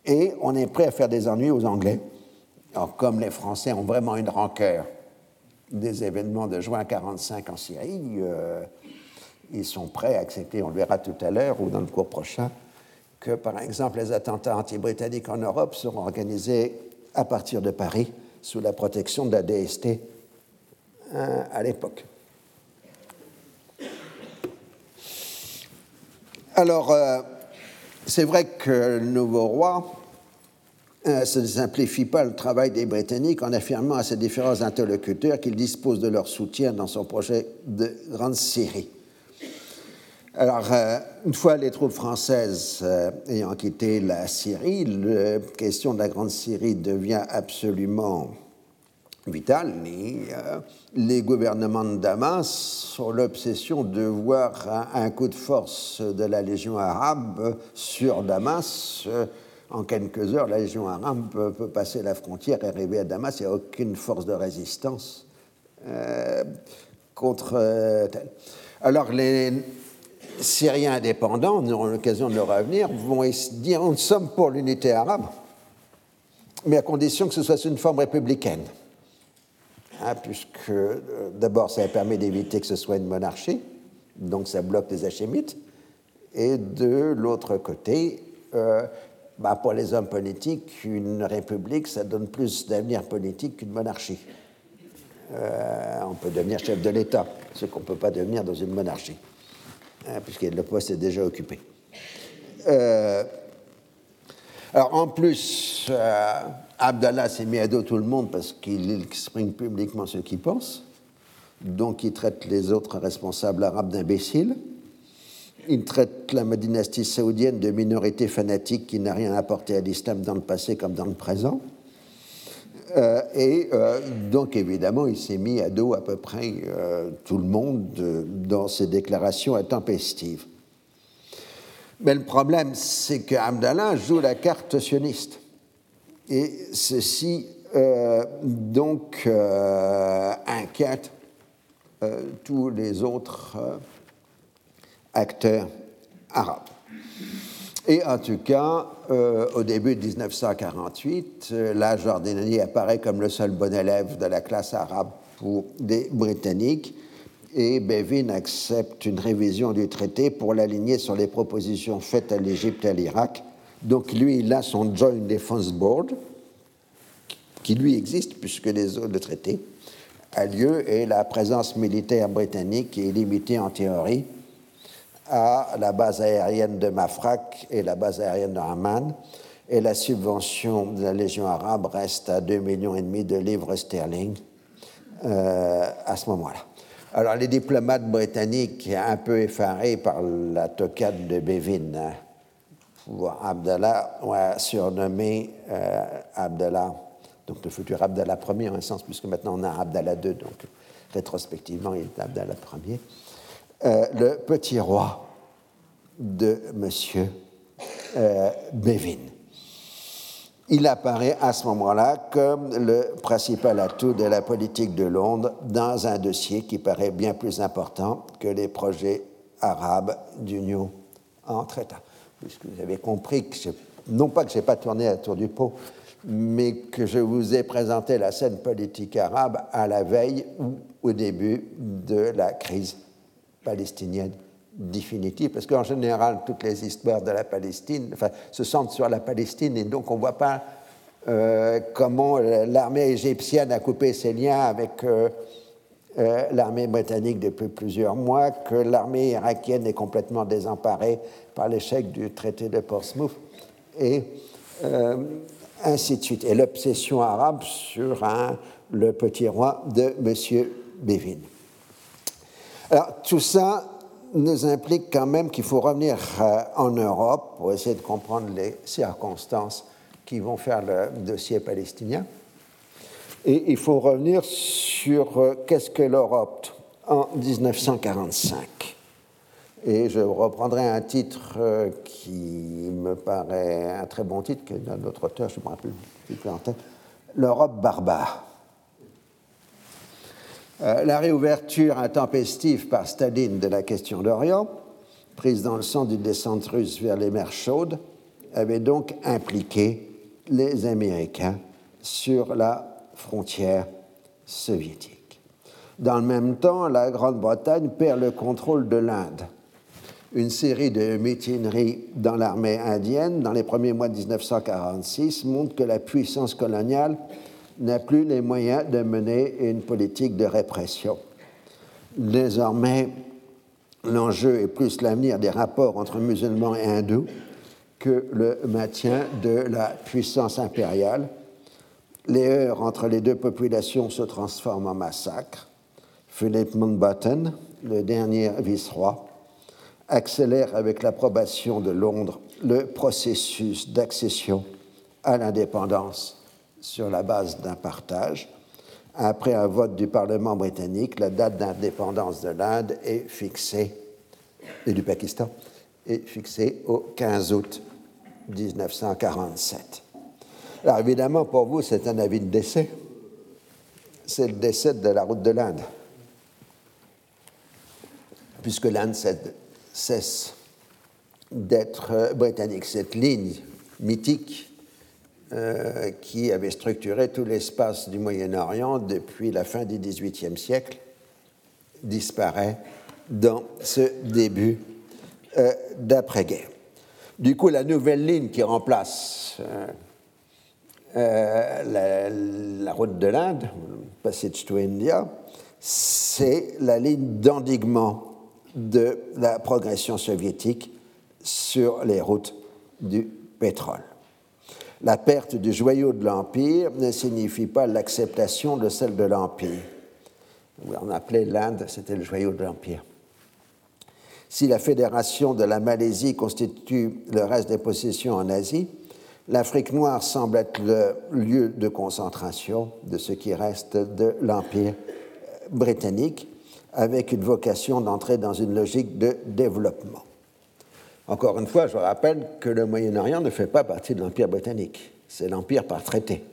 et on est prêt à faire des ennuis aux Anglais. Alors, comme les Français ont vraiment une rancœur des événements de juin 1945 en Syrie, euh, ils sont prêts à accepter, on le verra tout à l'heure ou dans le cours prochain, que par exemple les attentats anti-britanniques en Europe seront organisés à partir de Paris sous la protection de la DST hein, à l'époque. Alors, euh, c'est vrai que le nouveau roi euh, ne simplifie pas le travail des Britanniques en affirmant à ses différents interlocuteurs qu'il dispose de leur soutien dans son projet de grande Syrie. Alors, euh, une fois les troupes françaises ayant quitté la Syrie, la question de la Grande Syrie devient absolument vital, euh, les gouvernements de Damas ont l'obsession de voir un, coup de force de la Légion arabe sur Damas. En quelques heures, la Légion arabe peut, passer la frontière et arriver à Damas. Il n'y a aucune force de résistance euh, contre euh, tel. Alors les Syriens indépendants, nous aurons l'occasion de le revenir, vont dire nous sommes pour l'unité arabe, mais à condition que ce soit une forme républicaine. Hein, puisque euh, d'abord ça permet d'éviter que ce soit une monarchie, donc ça bloque les hachémites, et de l'autre côté, euh, bah, pour les hommes politiques, une république, ça donne plus d'avenir politique qu'une monarchie. Euh, on peut devenir chef de l'État, ce qu'on ne peut pas devenir dans une monarchie, hein, puisque le poste est déjà occupé. Alors en plus, Abdallah s'est mis à dos tout le monde parce qu'il exprime publiquement ce qu'il pense, donc il traite les autres responsables arabes d'imbéciles. Il traite la dynastie saoudienne de minorité fanatique qui n'a rien apporté à l'islam dans le passé comme dans le présent. Euh, et euh, donc, évidemment, il s'est mis à dos à peu près euh, tout le monde dans ses déclarations intempestives. Mais le problème, c'est que Abdallah joue la carte sioniste. Et ceci, donc, inquiète tous les autres acteurs arabes. Et en tout cas, euh, au début de 1948, euh, la Jordanie apparaît comme le seul bon élève de la classe arabe pour des Britanniques et Bevin accepte une révision du traité pour l'aligner sur les propositions faites à l'Égypte et à l'Irak. Donc lui, il a son Joint Defense Board, qui lui existe puisque les autres, le traité a lieu et la présence militaire britannique est limitée en théorie à la base aérienne de Mafraq et la base aérienne de Amman, et la subvention de la Légion arabe reste à 2,5 millions et demi de livres sterling euh, à ce moment-là. Alors les diplomates britanniques, un peu effarés par la tocade de Bevin, Abdallah, surnommé euh, Abdallah, donc le futur Abdallah Ier en un sens, puisque maintenant on a Abdallah II, donc rétrospectivement il est Abdallah Ier. Euh, le petit roi de M. Euh, Bevin. Il apparaît à ce moment-là comme le principal atout de la politique de Londres dans un dossier qui paraît bien plus important que les projets arabes d'union entre États. Puisque vous avez compris que, non pas que je n'ai pas tourné à tour du pot, mais que je vous ai présenté la scène politique arabe à la veille ou au début de la crise palestinienne définitive, parce qu'en général, toutes les histoires de la Palestine se centrent sur la Palestine, et donc on ne voit pas euh, comment l'armée égyptienne a coupé ses liens avec euh, euh, l'armée britannique depuis plusieurs mois, que l'armée irakienne est complètement désemparée par l'échec du traité de Portsmouth, et ainsi de suite. Et l'obsession arabe sur le petit roi de M. Bevin. Alors, tout ça nous implique quand même qu'il faut revenir euh, en Europe pour essayer de comprendre les circonstances qui vont faire le dossier palestinien. Et il faut revenir sur euh, qu'est-ce que l'Europe en 1945. Et je reprendrai un titre euh, qui me paraît un très bon titre, qui est d'un autre auteur, je ne me rappelle plus en tête, L'Europe barbare. Euh, la réouverture intempestive par Staline de la question d'Orient, prise dans le sang d'une descente russe vers les mers chaudes, avait donc impliqué les Américains sur la frontière soviétique. Dans le même temps, la Grande-Bretagne perd le contrôle de l'Inde. Une série de mutineries dans l'armée indienne dans les premiers mois de 1946 montre que la puissance coloniale n'a plus les moyens de mener une politique de répression. Désormais, l'enjeu est plus l'avenir des rapports entre musulmans et hindous que le maintien de la puissance impériale. Les heurts entre les deux populations se transforment en massacre. Philip Mountbatten, le dernier vice-roi, accélère avec l'approbation de Londres le processus d'accession à l'indépendance sur la base d'un partage. Après un vote du Parlement britannique, la date d'indépendance de l'Inde est fixée, et du Pakistan, est fixée au 15 août 1947. Alors évidemment, pour vous, c'est un avis de décès. C'est le décès de la route de l'Inde. puisque l'Inde cesse d'être britannique. Cette ligne mythique qui avait structuré tout l'espace du Moyen-Orient depuis la fin du XVIIIe siècle disparaît dans ce début d'après-guerre. Du coup, la nouvelle ligne qui remplace euh, la, route de l'Inde, Passage to India, c'est la ligne d'endiguement de la progression soviétique sur les routes du pétrole. La perte du joyau de l'Empire ne signifie pas l'acceptation de celle de l'Empire. On appelait l'Inde, c'était le joyau de l'Empire. Si la fédération de la Malaisie constitue le reste des possessions en Asie, l'Afrique noire semble être le lieu de concentration de ce qui reste de l'Empire britannique, avec une vocation d'entrer dans une logique de développement. Encore une fois, je rappelle que le Moyen-Orient ne fait pas partie de l'Empire britannique, c'est l'Empire par traité.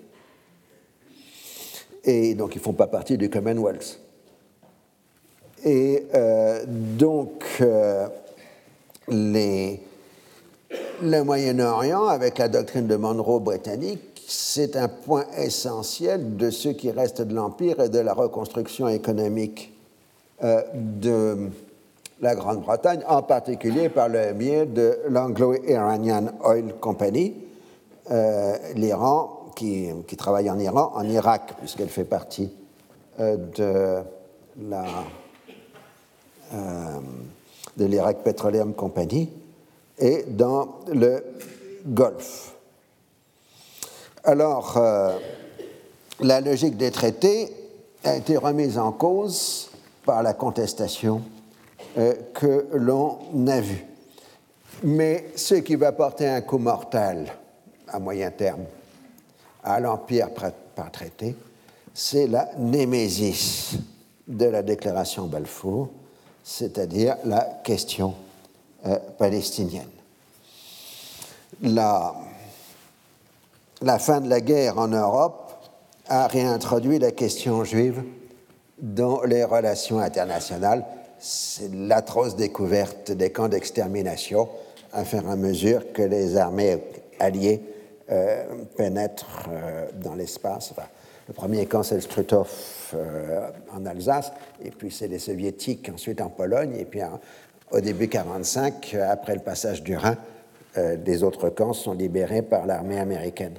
Et donc ils ne font pas partie du Commonwealth. Et euh, donc euh, les le Moyen-Orient, avec la doctrine de Monroe britannique, c'est un point essentiel de ce qui reste de l'Empire et de la reconstruction économique euh, de la Grande-Bretagne, en particulier par le biais de l'Anglo-Iranian Oil Company, euh, l'Iran, qui, travaille en Iran, en Irak, puisqu'elle fait partie euh, de de l'Iraq Petroleum Company, et dans le Golfe. Alors, euh, la logique des traités a été remise en cause par la contestation euh, que l'on a vue. Mais ce qui va porter un coup mortel à moyen terme à l'Empire par traité, c'est la némésis de la déclaration Balfour, c'est-à-dire la question palestinienne. La, fin de la guerre en Europe a réintroduit la question juive dans les relations internationales. C'est l'atroce découverte des camps d'extermination à et à mesure que les armées alliées euh, pénètrent euh, dans l'espace. le premier camp, c'est le Struthof en Alsace, et puis c'est les soviétiques ensuite en Pologne, et puis au début 1945, après le passage du Rhin, euh, des autres camps sont libérés par l'armée américaine.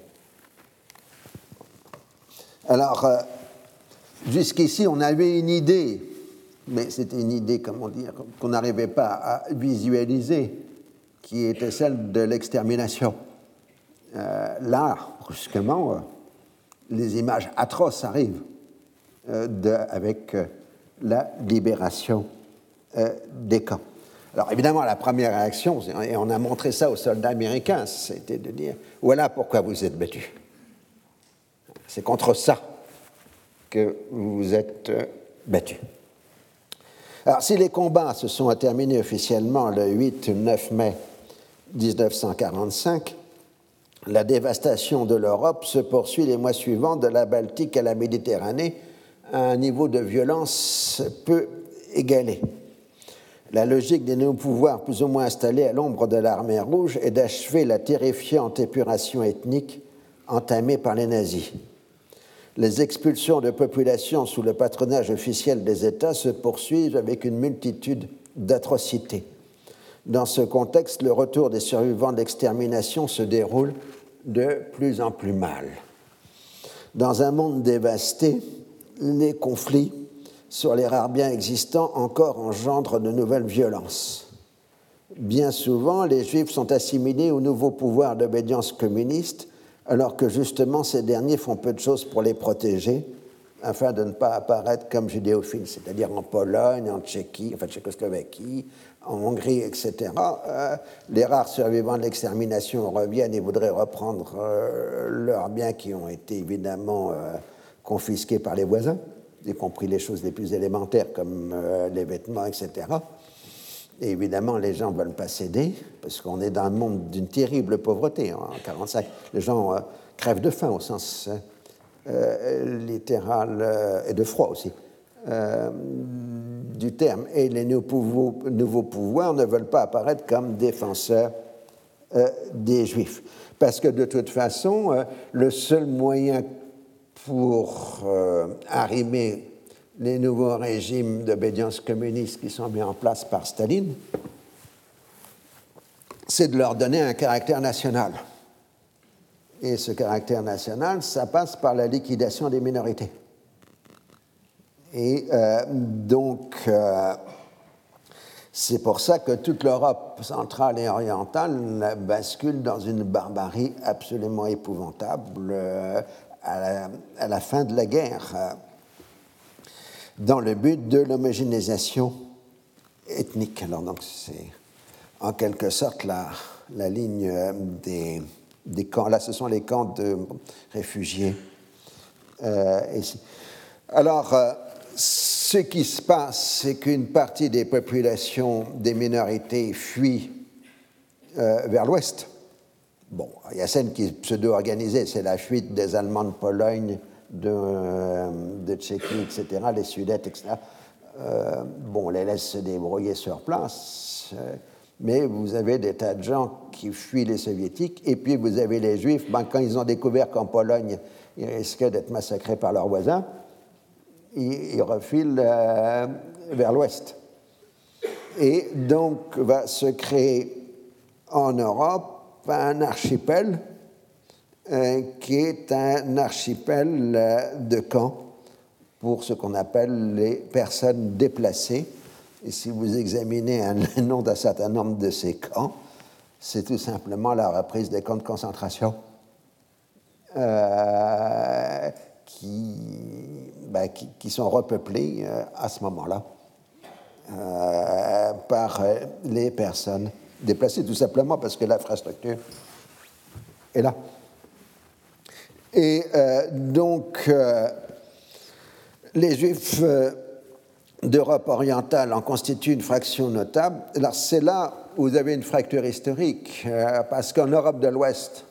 Alors, euh, jusqu'ici, on avait une idée, mais c'était une idée, comment dire, qu'on n'arrivait pas à visualiser, qui était celle de l'extermination. Euh, là, brusquement, les images atroces arrivent avec la libération des camps. Alors évidemment, la première réaction, et on a montré ça aux soldats américains, c'était de dire, voilà pourquoi vous êtes battus. C'est contre ça que vous êtes euh, battus. Alors si les combats se sont terminés officiellement le 8-9 mai 1945, la dévastation de l'Europe se poursuit les mois suivants de la Baltique à la Méditerranée à un niveau de violence peu égalé. La logique des néo-pouvoirs plus ou moins installés à l'ombre de l'armée rouge est d'achever la terrifiante épuration ethnique entamée par les nazis. Les expulsions de populations sous le patronage officiel des États se poursuivent avec une multitude d'atrocités. Dans ce contexte, le retour des survivants de l'extermination se déroule de plus en plus mal. Dans un monde dévasté, les conflits sur les rares biens existants encore engendrent de nouvelles violences. Bien souvent, les Juifs sont assimilés au nouveau pouvoir d'obédience communiste, alors que justement ces derniers font peu de choses pour les protéger, afin de ne pas apparaître comme judéophiles, c'est-à-dire en Pologne, en Tchéquie, enfin Tchécoslovaquie, en Hongrie, etc. Euh, les rares survivants de l'extermination reviennent et voudraient reprendre euh, leurs biens qui ont été évidemment euh, confisqués par les voisins y compris les choses les plus élémentaires comme euh, les vêtements, etc. Et évidemment, les gens ne veulent pas céder, parce qu'on est dans un monde d'une terrible pauvreté. En 1945, les gens euh, crèvent de faim au sens euh, littéral et de froid aussi. du terme. Et les nouveaux, nouveaux pouvoirs ne veulent pas apparaître comme défenseurs euh, des Juifs. Parce que de toute façon, euh, le seul moyen pour euh, arrimer les nouveaux régimes d'obédience communiste qui sont mis en place par Staline, c'est de leur donner un caractère national. Et ce caractère national, ça passe par la liquidation des minorités. Et euh, donc, euh, c'est pour ça que toute l'Europe centrale et orientale bascule dans une barbarie absolument épouvantable à, la, fin de la guerre, dans le but de l'homogénéisation ethnique. Alors, donc, c'est en quelque sorte la, la ligne des, des, camps. Là, ce sont les camps de réfugiés. alors, ce qui se passe, c'est qu'une partie des populations des minorités fuit euh, vers l'ouest. Bon, il y a celle qui est pseudo-organisée, c'est la fuite des Allemands de Pologne, de, euh, Tchéquie, etc., les Sudètes, etc. Euh, bon, on les laisse se débrouiller sur place, mais vous avez des tas de gens qui fuient les soviétiques, et puis vous avez les juifs, ben, quand ils ont découvert qu'en Pologne, ils risquaient d'être massacrés par leurs voisins, il, refile euh, vers l'ouest. Et donc va se créer en Europe un archipel euh, qui est un archipel euh, de camps pour ce qu'on appelle les personnes déplacées. Et si vous examinez <laughs> le nom d'un certain nombre de ces camps, c'est tout simplement la reprise des camps de concentration ben, qui, qui, sont repeuplés euh, à ce moment-là euh, par euh, les personnes déplacées, tout simplement parce que l'infrastructure est là. Et donc, les Juifs d'Europe orientale en constituent une fraction notable. Alors, c'est là où vous avez une fracture historique, parce qu'en Europe de l'Ouest,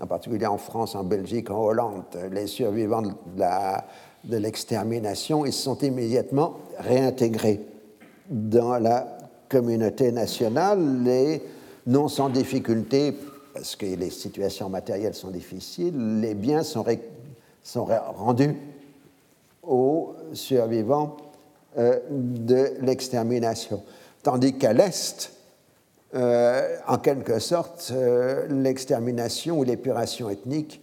en particulier en France, en Belgique, en Hollande, les survivants de l'extermination, ils se sont immédiatement réintégrés dans la communauté nationale et non sans difficulté, parce que les situations matérielles sont difficiles, les biens sont, rendus aux survivants euh, de l'extermination. Tandis qu'à l'Est, euh, en quelque sorte, euh, l'extermination ou l'épuration ethnique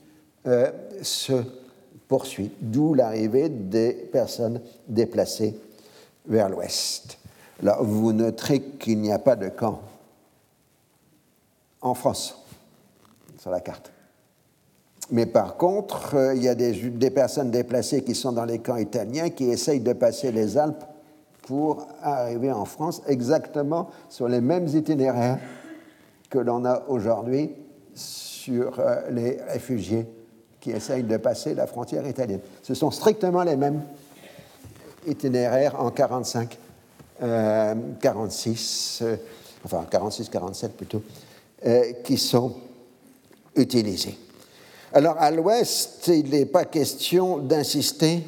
se poursuit, d'où l'arrivée des personnes déplacées vers l'ouest. Là, vous noterez qu'il n'y a pas de camp en France sur la carte. Mais par contre, il y a des, personnes déplacées qui sont dans les camps italiens qui essayent de passer les Alpes pour arriver en France exactement sur les mêmes itinéraires que l'on a aujourd'hui sur euh, les réfugiés qui essayent de passer la frontière italienne. Ce sont strictement les mêmes itinéraires en 45, 46, euh, euh, enfin 46-47 plutôt, qui sont utilisés. Alors à l'ouest, il n'est pas question d'insister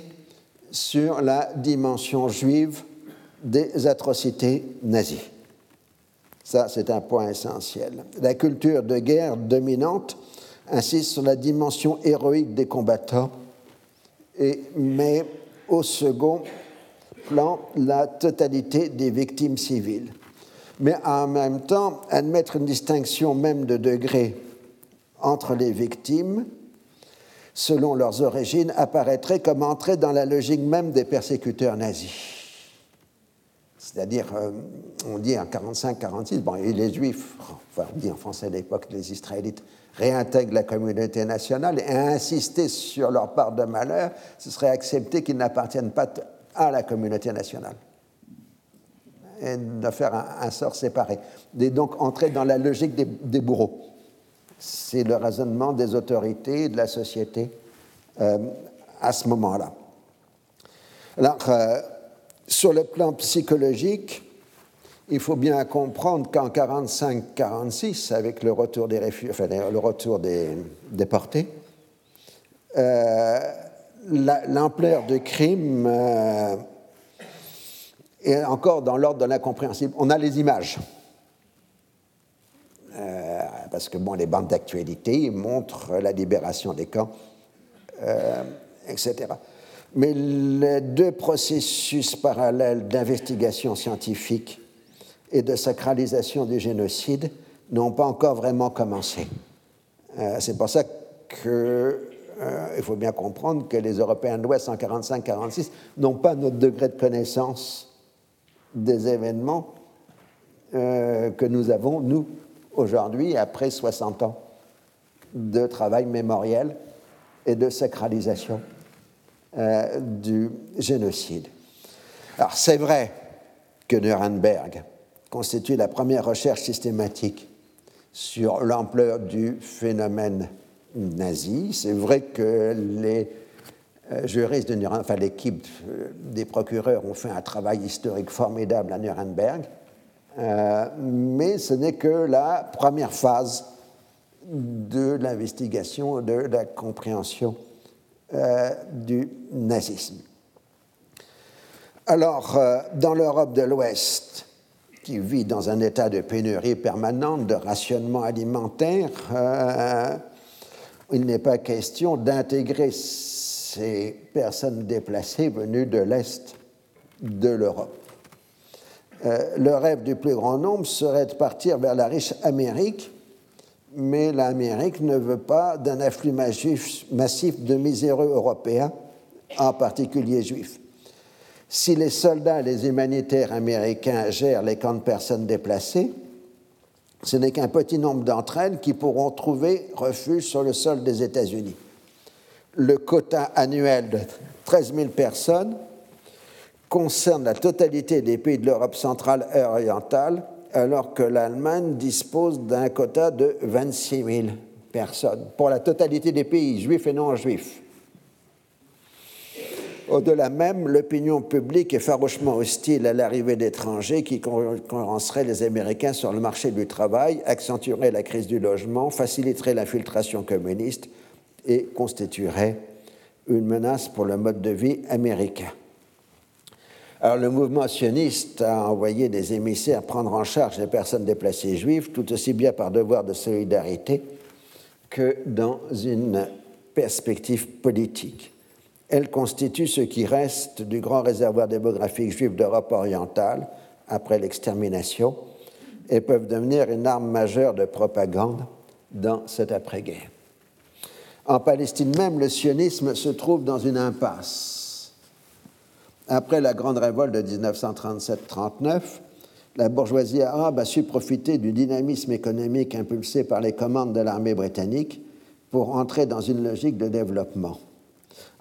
sur la dimension juive des atrocités nazies. Ça, c'est un point essentiel. La culture de guerre dominante insiste sur la dimension héroïque des combattants et met au second plan la totalité des victimes civiles. Mais en même temps, admettre une distinction même de degré entre les victimes, selon leurs origines, apparaîtrait comme entrer dans la logique même des persécuteurs nazis. C'est-à-dire, euh, on dit en 45-46, bon, les Juifs, enfin on dit en français à l'époque, les Israélites réintègrent la communauté nationale et insister sur leur part de malheur, ce serait accepter qu'ils n'appartiennent pas à la communauté nationale et de faire un, sort séparé. Et donc entrer dans la logique des, bourreaux. C'est le raisonnement des autorités et de la société euh, à ce moment-là. Alors, euh, sur le plan psychologique, il faut bien comprendre qu'en 45-46, avec le retour des enfin, le retour des déportés, euh, l'ampleur du crime euh, Et encore dans l'ordre de l'incompréhensible, on a les images. Euh, parce que bon, les bandes d'actualité montrent la libération des camps, euh, etc. Mais les deux processus parallèles d'investigation scientifique et de sacralisation du génocide n'ont pas encore vraiment commencé. C'est pour ça qu'il faut bien comprendre que les Européens de l'Ouest en 45-46 n'ont pas notre degré de connaissance des événements que nous avons, nous, aujourd'hui, après 60 ans de travail mémoriel et de sacralisation euh, du génocide. Alors c'est vrai que Nuremberg constitue la première recherche systématique sur l'ampleur du phénomène nazi. C'est vrai que les euh, juristes de Nuremberg, enfin l'équipe euh, des procureurs ont fait un travail historique formidable à Nuremberg euh, mais ce n'est que la première phase de l'investigation, de la compréhension du nazisme. Alors, dans l'Europe de l'Ouest, qui vit dans un état de pénurie permanente, de rationnement alimentaire, il n'est pas question d'intégrer ces personnes déplacées venues de l'Est de l'Europe. Euh, le rêve du plus grand nombre serait de partir vers la riche Amérique, mais l'Amérique ne veut pas d'un afflux massif de miséreux européens, en particulier juifs. Si les soldats et les humanitaires américains gèrent les camps de personnes déplacées, ce n'est qu'un petit nombre d'entre elles qui pourront trouver refuge sur le sol des États-Unis. Le quota annuel de 13 000 personnes concerne la totalité des pays de l'Europe centrale et orientale, alors que l'Allemagne dispose d'un quota de 26 000 personnes pour la totalité des pays, juifs et non juifs. Au-delà même, l'opinion publique est farouchement hostile à l'arrivée d'étrangers qui concurrenceraient les Américains sur le marché du travail, accentueraient la crise du logement, faciliteraient l'infiltration communiste et constitueraient une menace pour le mode de vie américain. Alors, le mouvement sioniste a envoyé des émissaires prendre en charge les personnes déplacées juives, tout aussi bien par devoir de solidarité que dans une perspective politique. Elles constituent ce qui reste du grand réservoir démographique juif d'Europe orientale après l'extermination et peuvent devenir une arme majeure de propagande dans cette après-guerre. En Palestine même, le sionisme se trouve dans une impasse après la grande révolte de 1937-39, la bourgeoisie arabe a su profiter du dynamisme économique impulsé par les commandes de l'armée britannique pour entrer dans une logique de développement.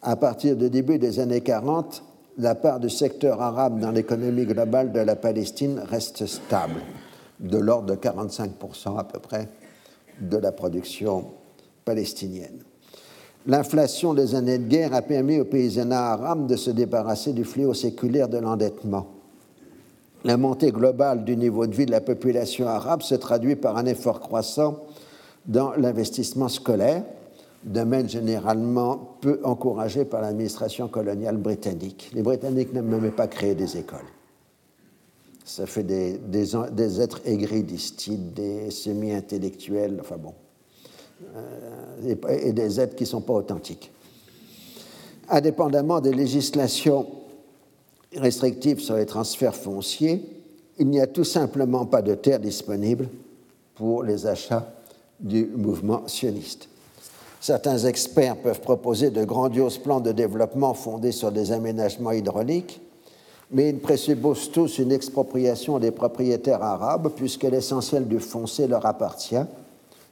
À partir du début des années 40, la part du secteur arabe dans l'économie globale de la Palestine reste stable, de l'ordre de 45% à peu près de la production palestinienne. L'inflation des années de guerre a permis aux paysans arabes de se débarrasser du fléau séculaire de l'endettement. La montée globale du niveau de vie de la population arabe se traduit par un effort croissant dans l'investissement scolaire, domaine généralement peu encouragé par l'administration coloniale britannique. Les Britanniques n'ont même pas créé des écoles. Ça fait des, êtres aigris, disent-ils, des semi-intellectuels, enfin bon, euh, et des aides qui ne sont pas authentiques. Indépendamment des législations restrictives sur les transferts fonciers, il n'y a tout simplement pas de terre disponible pour les achats du mouvement sioniste. Certains experts peuvent proposer de grandioses plans de développement fondés sur des aménagements hydrauliques, mais ils présupposent tous une expropriation des propriétaires arabes puisque l'essentiel du foncier leur appartient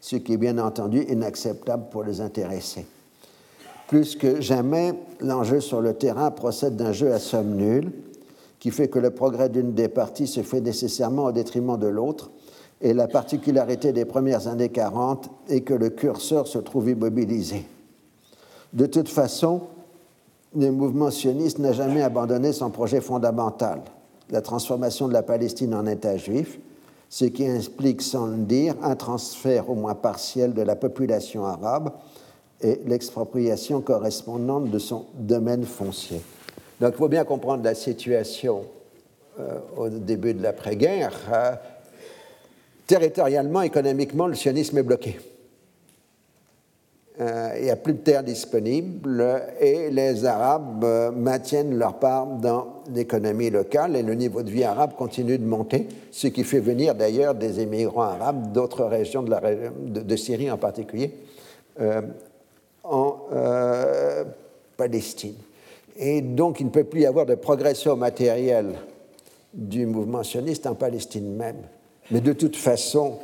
ce qui est bien entendu inacceptable pour les intéressés. Plus que jamais, l'enjeu sur le terrain procède d'un jeu à somme nulle, qui fait que le progrès d'une des parties se fait nécessairement au détriment de l'autre, et la particularité des premières années 40 est que le curseur se trouve immobilisé. De toute façon, le mouvement sioniste n'a jamais abandonné son projet fondamental, la transformation de la Palestine en État juif, ce qui implique sans le dire un transfert au moins partiel de la population arabe et l'expropriation correspondante de son domaine foncier. Donc il faut bien comprendre la situation au début de l'après-guerre, territorialement, économiquement, le sionisme est bloqué. Euh, il n'y a plus de terres disponibles et les Arabes euh, maintiennent leur part dans l'économie locale et le niveau de vie arabe continue de monter, ce qui fait venir d'ailleurs des immigrants arabes d'autres régions de, Syrie en particulier euh, en Palestine. Et donc il ne peut plus y avoir de progression matérielle du mouvement sioniste en Palestine même. Mais de toute façon,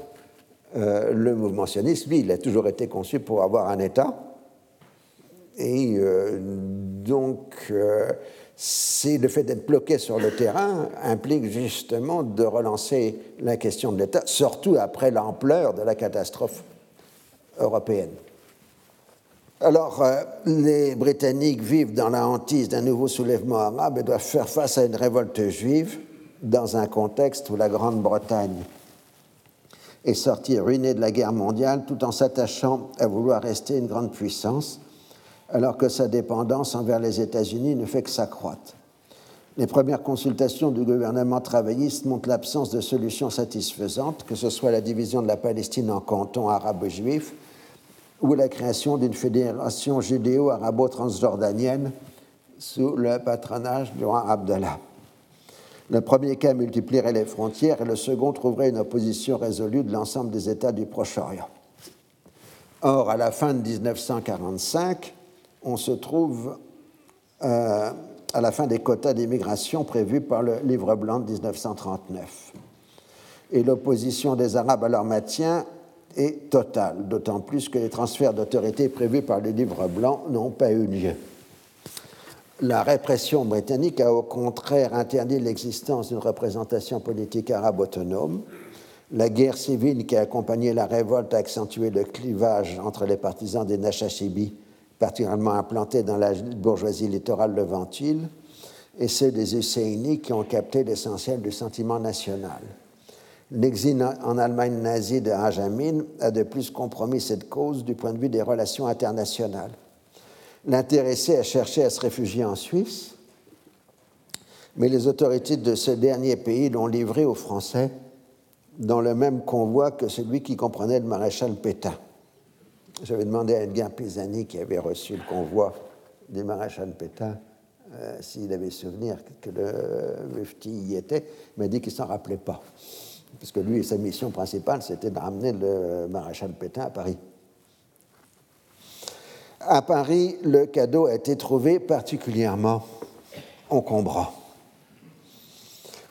euh, le mouvement sioniste, lui, il a toujours été conçu pour avoir un État. Et euh, donc, euh, le fait d'être bloqué sur le terrain implique justement de relancer la question de l'État, surtout après l'ampleur de la catastrophe européenne. Alors, les Britanniques vivent dans la hantise d'un nouveau soulèvement arabe et doivent faire face à une révolte juive dans un contexte où la Grande-Bretagne est sorti ruiné de la guerre mondiale tout en s'attachant à vouloir rester une grande puissance, alors que sa dépendance envers les États-Unis ne fait que s'accroître. Les premières consultations du gouvernement travailliste montrent l'absence de solution satisfaisante, que ce soit la division de la Palestine en cantons arabo-juifs ou la création d'une fédération judéo-arabo-transjordanienne sous le patronage du roi Abdallah. Le premier cas multiplierait les frontières et le second trouverait une opposition résolue de l'ensemble des États du Proche-Orient. Or, à la fin de 1945, on se trouve euh, à la fin des quotas d'immigration prévus par le livre blanc de 1939. Et l'opposition des Arabes à leur maintien est totale, d'autant plus que les transferts d'autorité prévus par le livre blanc n'ont pas eu lieu la répression britannique a au contraire interdit l'existence d'une représentation politique arabe autonome. La guerre civile qui a accompagné la révolte a accentué le clivage entre les partisans des Nashashibis, particulièrement implantés dans la bourgeoisie littorale levantine, et ceux des Husseini qui ont capté l'essentiel du sentiment national. L'exil en Allemagne nazie de Hajamin a de plus compromis cette cause du point de vue des relations internationales. L'intéressé a cherché à se réfugier en Suisse, mais les autorités de ce dernier pays l'ont livré aux Français dans le même convoi que celui qui comprenait le maréchal Pétain. J'avais demandé à Edgar Pisani, qui avait reçu le convoi du maréchal Pétain, euh, s'il avait souvenir que le Mufti y était. Il m'a dit qu'il ne s'en rappelait pas, parce que lui, sa mission principale, c'était de ramener le maréchal Pétain à Paris. À Paris, le cadeau a été trouvé particulièrement encombrant.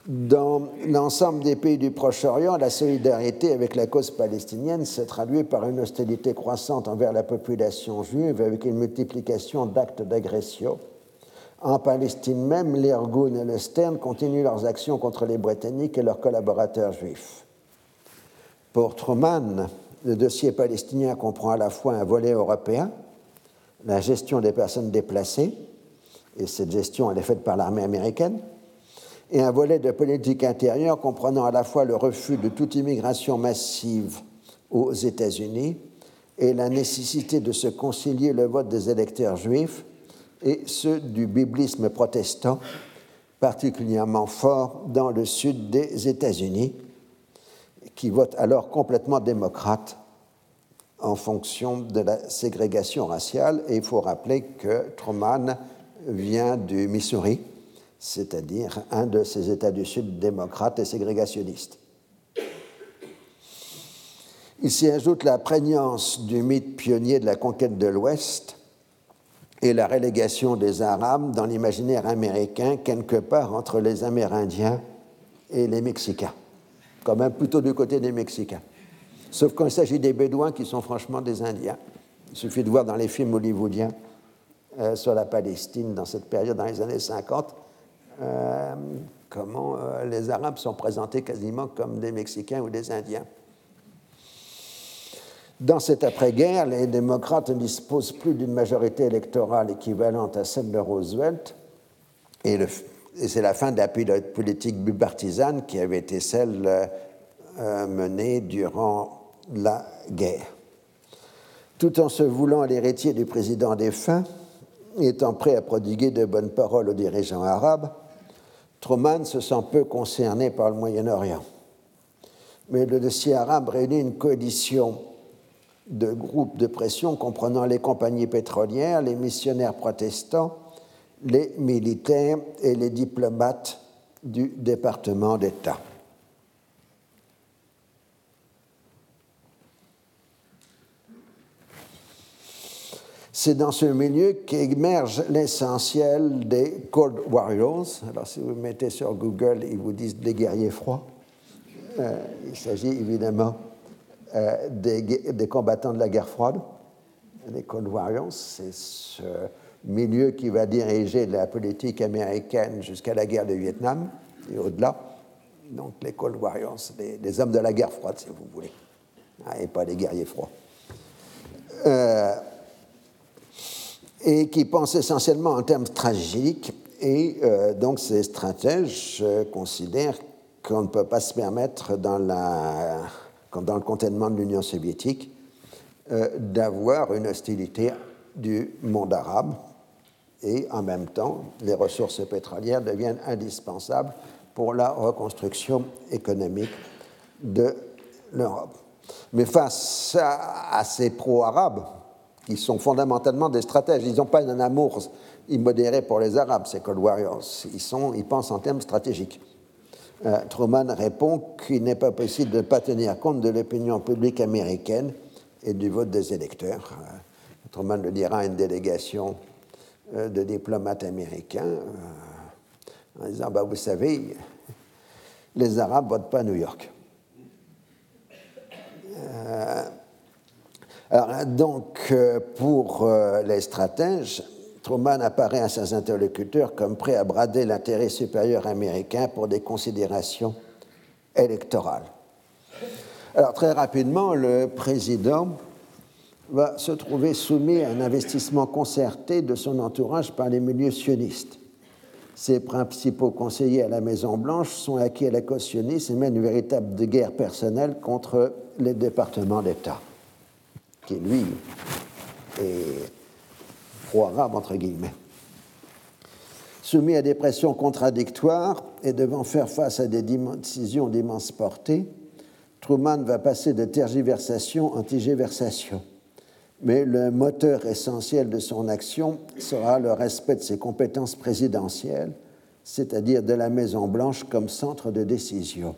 Dans l'ensemble des pays du Proche-Orient, la solidarité avec la cause palestinienne s'est traduite par une hostilité croissante envers la population juive avec une multiplication d'actes d'agression. En Palestine même, l'Irgun et le Stern continuent leurs actions contre les Britanniques et leurs collaborateurs juifs. Pour Truman, le dossier palestinien comprend à la fois un volet européen, la gestion des personnes déplacées, et cette gestion elle est faite par l'armée américaine, et un volet de politique intérieure comprenant à la fois le refus de toute immigration massive aux États-Unis et la nécessité de se concilier le vote des électeurs juifs et ceux du biblisme protestant, particulièrement fort dans le sud des États-Unis, qui votent alors complètement démocrate en fonction de la ségrégation raciale. Et il faut rappeler que Truman vient du Missouri, c'est-à-dire un de ces États du Sud démocrates et ségrégationnistes. Il s'y ajoute la prégnance du mythe pionnier de la conquête de l'Ouest et la relégation des Arabes dans l'imaginaire américain quelque part entre les Amérindiens et les Mexicains, quand même plutôt du côté des Mexicains sauf quand il s'agit des Bédouins qui sont franchement des Indiens. Il suffit de voir dans les films hollywoodiens euh, sur la Palestine dans cette période, dans les années 50, euh, comment euh, les Arabes sont présentés quasiment comme des Mexicains ou des Indiens. Dans cette après-guerre, les démocrates ne disposent plus d'une majorité électorale équivalente à celle de Roosevelt, et, et c'est la fin de la politique bipartisane qui avait été celle menée durant la guerre. Tout en se voulant l'héritier du président défunt, étant prêt à prodiguer de bonnes paroles aux dirigeants arabes, Truman se sent peu concerné par le Moyen-Orient. Mais le dossier arabe réunit une coalition de groupes de pression comprenant les compagnies pétrolières, les missionnaires protestants, les militaires et les diplomates du département d'État. C'est dans ce milieu qu'émerge l'essentiel des Cold Warriors. Alors, si vous mettez sur Google, ils vous disent des guerriers froids. Euh, il s'agit évidemment euh, des, combattants de la guerre froide. Les Cold Warriors, c'est ce milieu qui va diriger la politique américaine jusqu'à la guerre du Vietnam et au-delà. Donc, les Cold Warriors, les, hommes de la guerre froide, si vous voulez, ah, et pas les guerriers froids. Euh, et qui pensent essentiellement en termes stratégiques. Et euh, donc ces stratèges considèrent qu'on ne peut pas se permettre, dans, dans le contentement de l'Union soviétique, euh, d'avoir une hostilité du monde arabe. Et en même temps, les ressources pétrolières deviennent indispensables pour la reconstruction économique de l'Europe. Mais face à ces pro-arabes, qui sont fondamentalement des stratèges. Ils n'ont pas un amour immodéré pour les Arabes, ces Cold Warriors. Ils, ils pensent en termes stratégiques. Euh, Truman répond qu'il n'est pas possible de ne pas tenir compte de l'opinion publique américaine et du vote des électeurs. Euh, Truman le dira à une délégation euh, de diplomates américains en disant bah, Vous savez, les Arabes ne votent pas à New York. Donc, euh, pour euh, les stratèges, Truman apparaît à ses interlocuteurs comme prêt à brader l'intérêt supérieur américain pour des considérations électorales. Alors, très rapidement, le président va se trouver soumis à un investissement concerté de son entourage par les milieux sionistes. Ses principaux conseillers à la Maison-Blanche sont acquis à la cause sioniste et mènent une véritable guerre personnelle contre les départements d'État qui lui est pro-arabe, entre guillemets. Soumis à des pressions contradictoires et devant faire face à des décisions d'immense portée, Truman va passer de tergiversation en tigéversation. Mais le moteur essentiel de son action sera le respect de ses compétences présidentielles, c'est-à-dire de la Maison-Blanche comme centre de décision.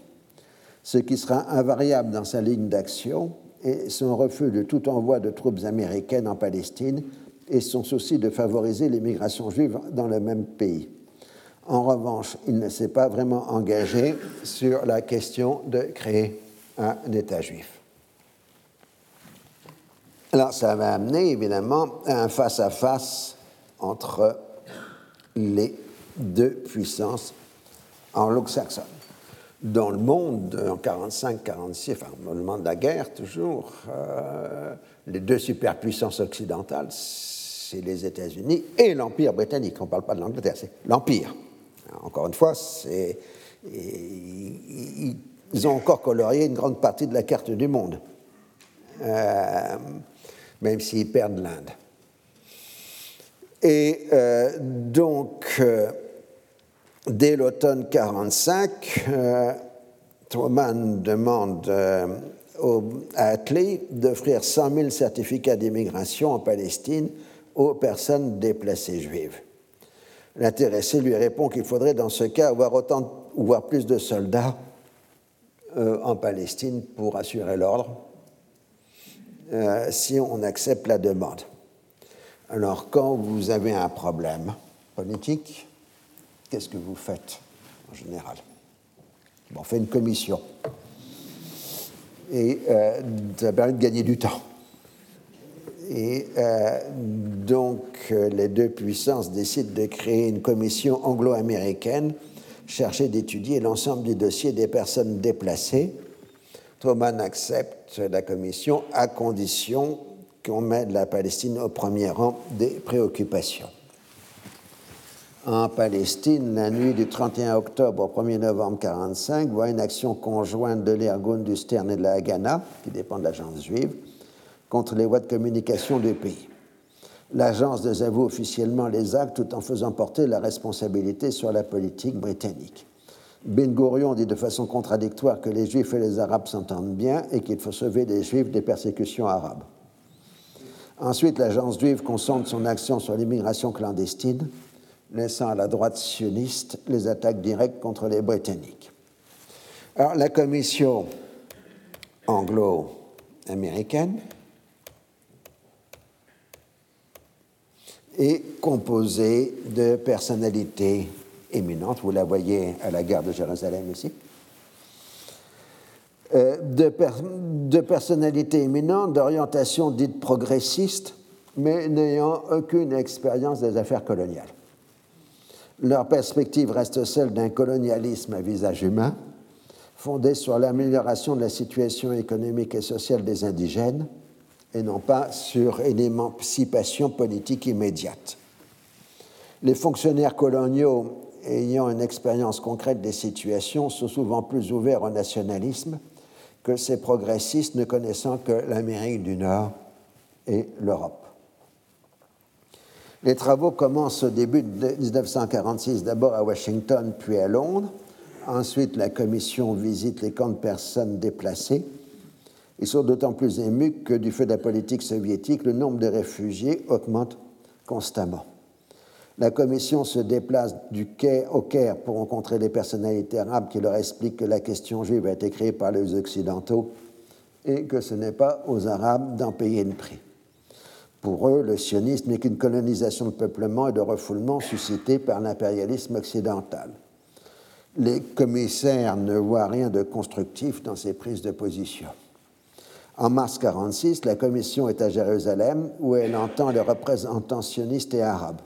Ce qui sera invariable dans sa ligne d'action, et son refus de tout envoi de troupes américaines en Palestine et son souci de favoriser l'immigration juive dans le même pays. En revanche, il ne s'est pas vraiment engagé sur la question de créer un État juif. Alors, ça va amener évidemment à un face-à-face entre les deux puissances anglo-saxonnes dans le monde, en 45-46, enfin, au moment de la guerre toujours, euh, les deux superpuissances occidentales, c'est les États-Unis et l'Empire britannique. On ne parle pas de l'Angleterre, c'est l'Empire. Encore une fois, ils ont encore colorié une grande partie de la carte du monde, euh, même s'ils perdent l'Inde. Et euh, donc, Dès l'automne 45, euh, Truman demande euh, à Attlee d'offrir 100 000 certificats d'immigration en Palestine aux personnes déplacées juives. L'intéressé lui répond qu'il faudrait dans ce cas avoir autant ou voire plus de soldats euh, en Palestine pour assurer l'ordre si on accepte la demande. Alors quand vous avez un problème politique, qu'est-ce que vous faites en général? On fait une commission. Et euh, ça permet de gagner du temps. Et euh, donc, euh, les deux puissances décident de créer une commission anglo-américaine chercher d'étudier l'ensemble du dossier des personnes déplacées. Thoman accepte la commission à condition qu'on mette la Palestine au premier rang des préoccupations en Palestine, la nuit du 31 octobre au 1er novembre 1945, voit une action conjointe de l'Irgun, du Stern et de la Haganah, qui dépend de l'agence juive, contre les voies de communication du pays. L'agence désavoue officiellement les actes tout en faisant porter la responsabilité sur la politique britannique. Ben Gurion dit de façon contradictoire que les Juifs et les Arabes s'entendent bien et qu'il faut sauver les Juifs des persécutions arabes. Ensuite, l'agence juive concentre son action sur l'immigration clandestine, laissant à la droite sioniste les attaques directes contre les Britanniques. Alors, la commission anglo-américaine est composée de personnalités éminentes, vous la voyez à la gare de Jérusalem ici, euh, de, de, personnalités éminentes d'orientation dite progressiste, mais n'ayant aucune expérience des affaires coloniales. Leur perspective reste celle d'un colonialisme à visage humain, fondé sur l'amélioration de la situation économique et sociale des indigènes, et non pas sur une émancipation politique immédiate. Les fonctionnaires coloniaux ayant une expérience concrète des situations sont souvent plus ouverts au nationalisme que ces progressistes ne connaissant que l'Amérique du Nord et l'Europe. Les travaux commencent au début de 1946, d'abord à Washington, puis à Londres. Ensuite, la commission visite les camps de personnes déplacées ils sont d'autant plus émus que du fait de la politique soviétique, le nombre de réfugiés augmente constamment. La commission se déplace du quai au Caire pour rencontrer les personnalités arabes qui leur expliquent que la question juive a été créée par les Occidentaux et que ce n'est pas aux Arabes d'en payer le prix. Pour eux, le sionisme n'est qu'une colonisation de peuplement et de refoulement suscitée par l'impérialisme occidental. Les commissaires ne voient rien de constructif dans ces prises de position. En mars 1946, la commission est à Jérusalem où elle entend les représentants sionistes et arabes.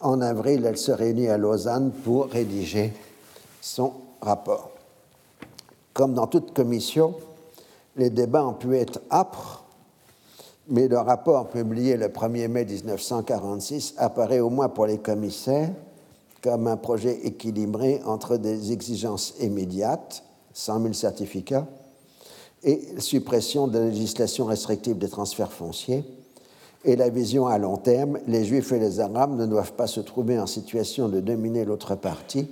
En avril, elle se réunit à Lausanne pour rédiger son rapport. Comme dans toute commission, les débats ont pu être âpres, mais le rapport publié le 1er mai 1946 apparaît au moins pour les commissaires comme un projet équilibré entre des exigences immédiates, 100 000 certificats, et suppression de la législation restrictive des transferts fonciers. Et la vision à long terme, les Juifs et les Arabes ne doivent pas se trouver en situation de dominer l'autre partie,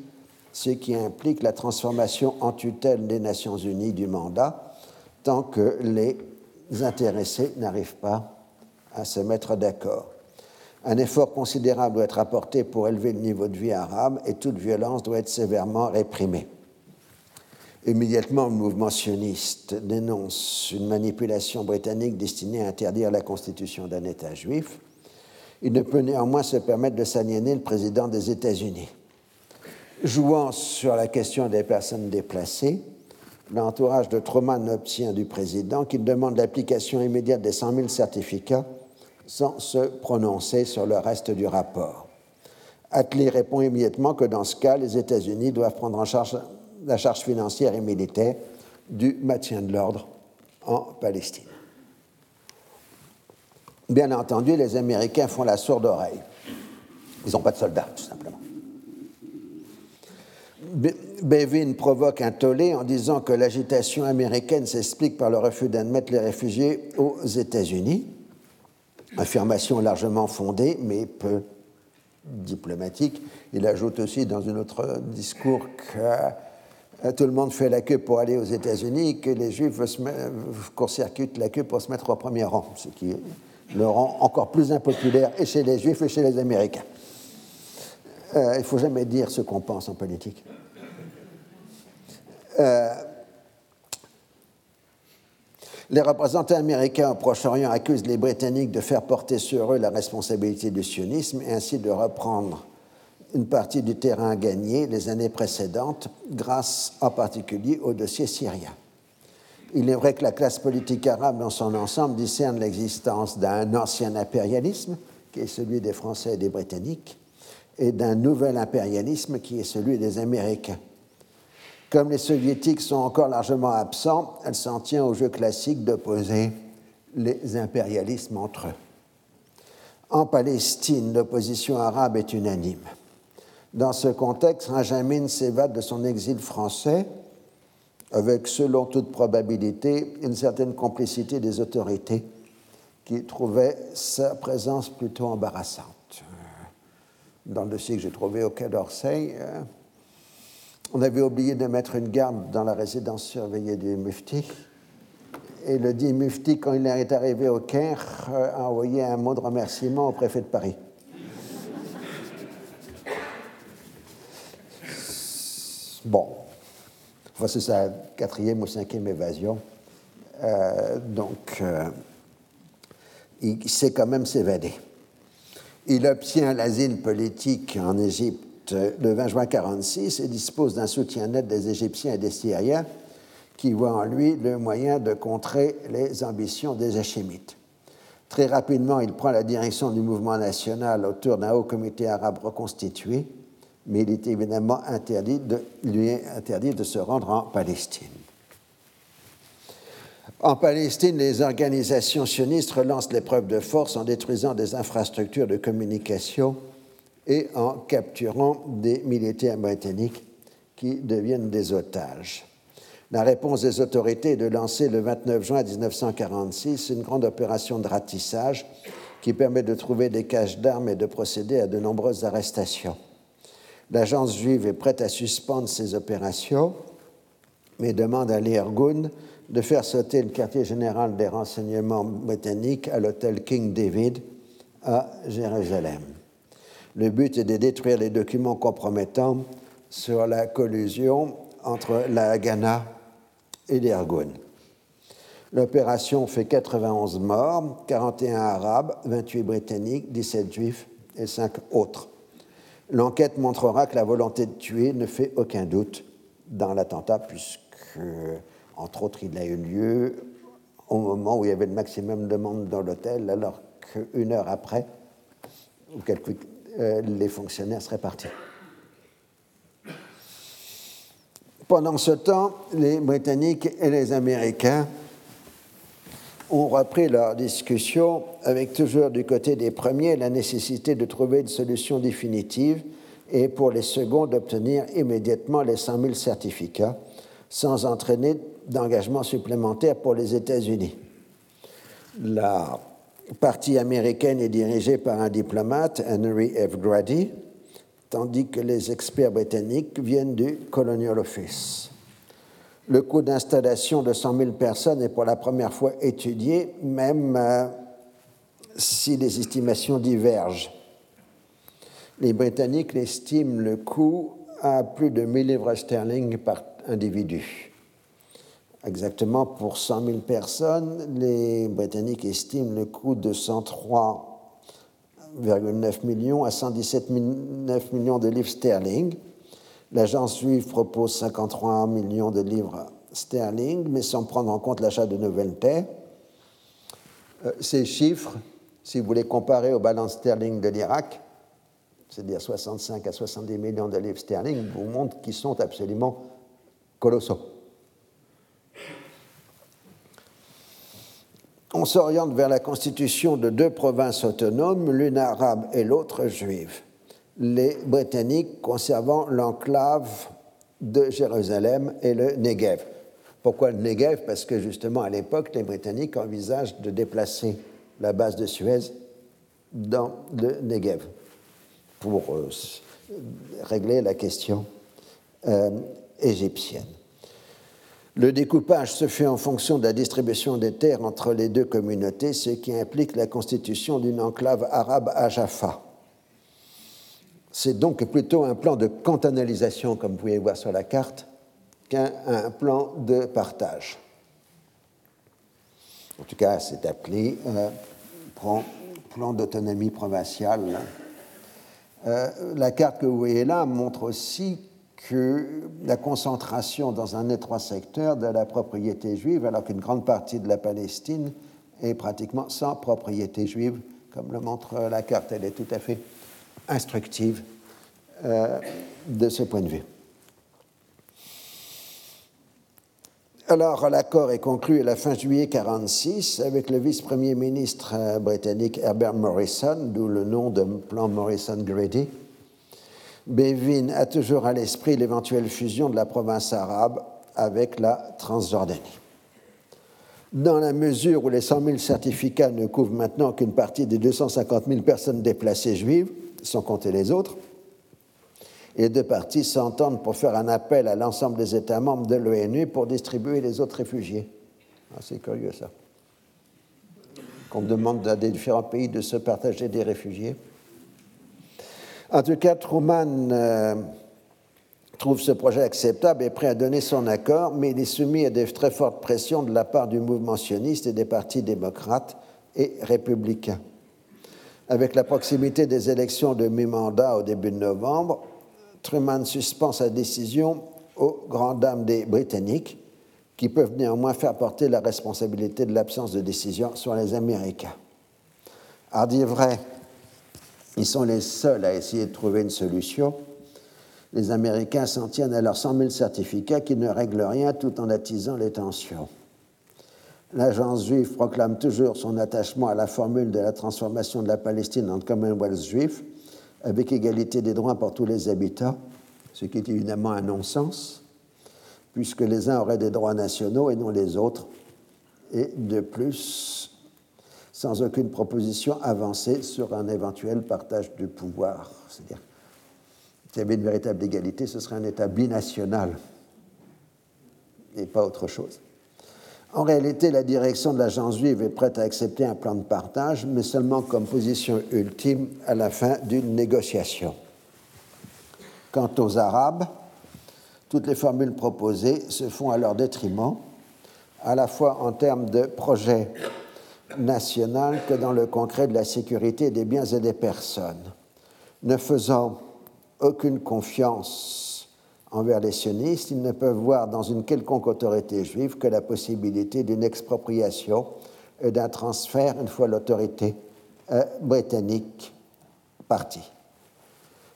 ce qui implique la transformation en tutelle des Nations Unies du mandat, tant que les intéressés n'arrivent pas à se mettre d'accord. Un effort considérable doit être apporté pour élever le niveau de vie arabe et toute violence doit être sévèrement réprimée. Immédiatement, le mouvement sioniste dénonce une manipulation britannique destinée à interdire la constitution d'un État juif. Il ne peut néanmoins se permettre de s'aliéner le président des États-Unis. Jouant sur la question des personnes déplacées, l'entourage de Truman obtient du président qu'il demande l'application immédiate des 100 000 certificats sans se prononcer sur le reste du rapport. Attlee répond immédiatement que dans ce cas, les États-Unis doivent prendre en charge la charge financière et militaire du maintien de l'ordre en Palestine. Bien entendu, les Américains font la sourde oreille. Ils n'ont pas de soldats, tout simplement. Bevin provoque un tollé en disant que l'agitation américaine s'explique par le refus d'admettre les réfugiés aux États-Unis. Affirmation largement fondée, mais peu diplomatique. Il ajoute aussi dans un autre discours que euh, tout le monde fait la queue pour aller aux États-Unis, que les Juifs court-circuitent la queue pour se mettre au premier rang, ce qui le rend encore plus impopulaire et chez les Juifs et chez les Américains. Euh, il ne faut jamais dire ce qu'on pense en politique. Euh, les représentants américains au Proche-Orient accusent les Britanniques de faire porter sur eux la responsabilité du sionisme et ainsi de reprendre une partie du terrain gagné les années précédentes grâce en particulier au dossier syrien. Il est vrai que la classe politique arabe dans son ensemble discerne l'existence d'un ancien impérialisme, qui est celui des Français et des Britanniques, et d'un nouvel impérialisme qui est celui des Américains. Comme les Soviétiques sont encore largement absents, elle s'en tient au jeu classique d'opposer les impérialismes entre eux. En Palestine, l'opposition arabe est unanime. Dans ce contexte, Benjamin s'évade de son exil français avec, selon toute probabilité, une certaine complicité des autorités qui trouvait sa présence plutôt embarrassante. Dans le dossier que j'ai trouvé au Quai d'Orsay, on avait oublié de mettre une garde dans la résidence surveillée du Mufti. Et le dit Mufti, quand il est arrivé au Caire, a envoyé un mot de remerciement au préfet de Paris. Bon, c'est sa quatrième ou cinquième évasion. Euh, donc, euh, il sait quand même s'évader. Il obtient l'asile politique en Égypte le 20 juin 1946 et dispose d'un soutien net des Égyptiens et des Syriens qui voient en lui le moyen de contrer les ambitions des Hachémites. Très rapidement, il prend la direction du mouvement national autour d'un haut comité arabe reconstitué mais il est évidemment interdit de, lui interdit de se rendre en Palestine. En Palestine, les organisations sionistes relancent l'épreuve de force en détruisant des infrastructures de communication et en capturant des militaires britanniques qui deviennent des otages. La réponse des autorités est de lancer le 29 juin 1946 une grande opération de ratissage qui permet de trouver des caches d'armes et de procéder à de nombreuses arrestations. L'agence juive est prête à suspendre ses opérations, mais demande à l'Irgun de faire sauter le quartier général des renseignements britanniques à l'hôtel King David à Jérusalem. Le but est de détruire les documents compromettants sur la collusion entre la Haganah et l'Irgun. L'opération fait 91 morts, 41 arabes, 28 britanniques, 17 juifs et 5 autres. L'enquête montrera que la volonté de tuer ne fait aucun doute dans l'attentat, puisque, entre autres, il a eu lieu au moment où il y avait le maximum de monde dans l'hôtel, alors qu'une heure après, euh, les fonctionnaires seraient partis. Pendant ce temps, les Britanniques et les Américains ont repris leur discussion avec toujours du côté des premiers la nécessité de trouver une solution définitive et pour les seconds d'obtenir immédiatement les 100 000 certificats sans entraîner d'engagement supplémentaire pour les États-Unis. La partie américaine est dirigée par un diplomate, Henry F. Grady, tandis que les experts britanniques viennent du Colonial Office. Le coût d'installation de 100 000 personnes est pour la première fois étudié, même euh, si les estimations divergent. Les Britanniques estiment le coût à plus de 1000 livres sterling par individu. Exactement pour 100 000 personnes, les Britanniques estiment le coût de 103,9 millions à 117,9 millions de livres sterling L'agence juive propose 53 millions de livres sterling, mais sans prendre en compte l'achat de nouvelles terres. Euh, ces chiffres, si vous les comparez aux balances sterling de l'Irak, c'est-à-dire 65 à 70 millions de livres sterling, vous montrent qu'ils sont absolument colossaux. On s'oriente vers la constitution de deux provinces autonomes, l'une arabe et l'autre juive les Britanniques conservant l'enclave de Jérusalem et le Negev. Pourquoi le Negev? Parce que justement à l'époque, les Britanniques envisagent de déplacer la base de Suez dans le Negev pour euh, régler la question euh, égyptienne. Le découpage se fait en fonction de la distribution des terres entre les deux communautés, ce qui implique la constitution d'une enclave arabe à Jaffa c'est donc plutôt un plan de cantonalisation, comme vous pouvez voir sur la carte, qu'un plan de partage. En tout cas, c'est appelé euh, plan, d'autonomie provinciale. Euh, la carte que vous voyez là montre aussi que la concentration dans un étroit secteur de la propriété juive, alors qu'une grande partie de la Palestine est pratiquement sans propriété juive, comme le montre la carte, elle est tout à fait instructive euh, de ce point de vue. Alors, l'accord est conclu à la fin juillet 1946 avec le vice-premier ministre euh, britannique Herbert Morrison, d'où le nom de plan Morrison-Grady. Bevin a toujours à l'esprit l'éventuelle fusion de la province arabe avec la Transjordanie. Dans la mesure où les 100 000 certificats ne couvrent maintenant qu'une partie des 250 000 personnes déplacées juives, sans compter les autres, les deux parties s'entendent pour faire un appel à l'ensemble des États membres de l'ONU pour distribuer les autres réfugiés. Ah, c'est curieux ça. Qu'on demande à des différents pays de se partager des réfugiés. En tout cas, Truman euh, trouve ce projet acceptable et prêt à donner son accord, mais il est soumis à de très fortes pressions de la part du mouvement sioniste et des partis démocrates et républicains. Avec la proximité des élections de mi-mandat au début de novembre, Truman suspend sa décision aux grandes dames des Britanniques, qui peuvent néanmoins faire porter la responsabilité de l'absence de décision sur les Américains. Dire vrai, ils sont les seuls à essayer de trouver une solution. Les Américains s'en tiennent à leurs 100 000 certificats qui ne règlent rien tout en attisant les tensions. L'agence juive proclame toujours son attachement à la formule de la transformation de la Palestine en Commonwealth juif, avec égalité des droits pour tous les habitants, ce qui est évidemment un non-sens, puisque les uns auraient des droits nationaux et non les autres, et de plus, sans aucune proposition avancée sur un éventuel partage du pouvoir. C'est-à-dire, s'il y avait une véritable égalité, ce serait un État binational et pas autre chose. En réalité, la direction de l'agence juive est prête à accepter un plan de partage, mais seulement comme position ultime à la fin d'une négociation. Quant aux Arabes, toutes les formules proposées se font à leur détriment, à la fois en termes de projet national que dans le concret de la sécurité des biens et des personnes. Ne faisant aucune confiance envers les sionistes, ils ne peuvent voir dans une quelconque autorité juive que la possibilité d'une expropriation et d'un transfert une fois l'autorité euh, britannique partie.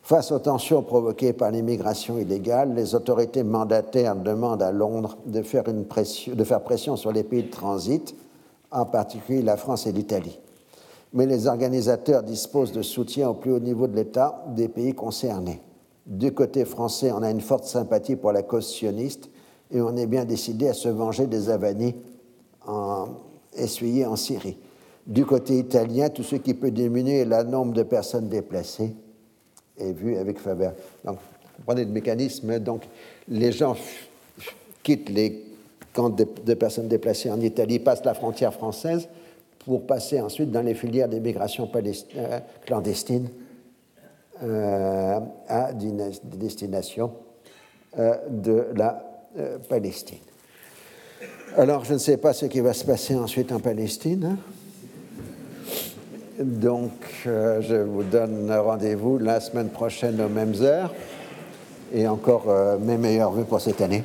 Face aux tensions provoquées par l'immigration illégale, les autorités mandataires demandent à Londres de faire, pression, de faire pression sur les pays de transit, en particulier la France et l'Italie. Mais les organisateurs disposent de soutien au plus haut niveau de l'État des pays concernés. Du côté français, on a une forte sympathie pour la cause sioniste et on est bien décidé à se venger des avanies en, essuyées en Syrie. Du côté italien, tout ce qui peut diminuer le nombre de personnes déplacées est vu avec faveur. Donc, vous comprenez le mécanisme. Donc, les gens quittent les de, personnes déplacées en Italie, passent la frontière française pour passer ensuite dans les filières d'immigration euh, clandestine euh, à destination euh, de la euh, Palestine. Alors, je ne sais pas ce qui va se passer ensuite en Palestine. Donc, je vous donne rendez-vous la semaine prochaine aux mêmes heures. Et encore mes meilleurs voeux pour cette année.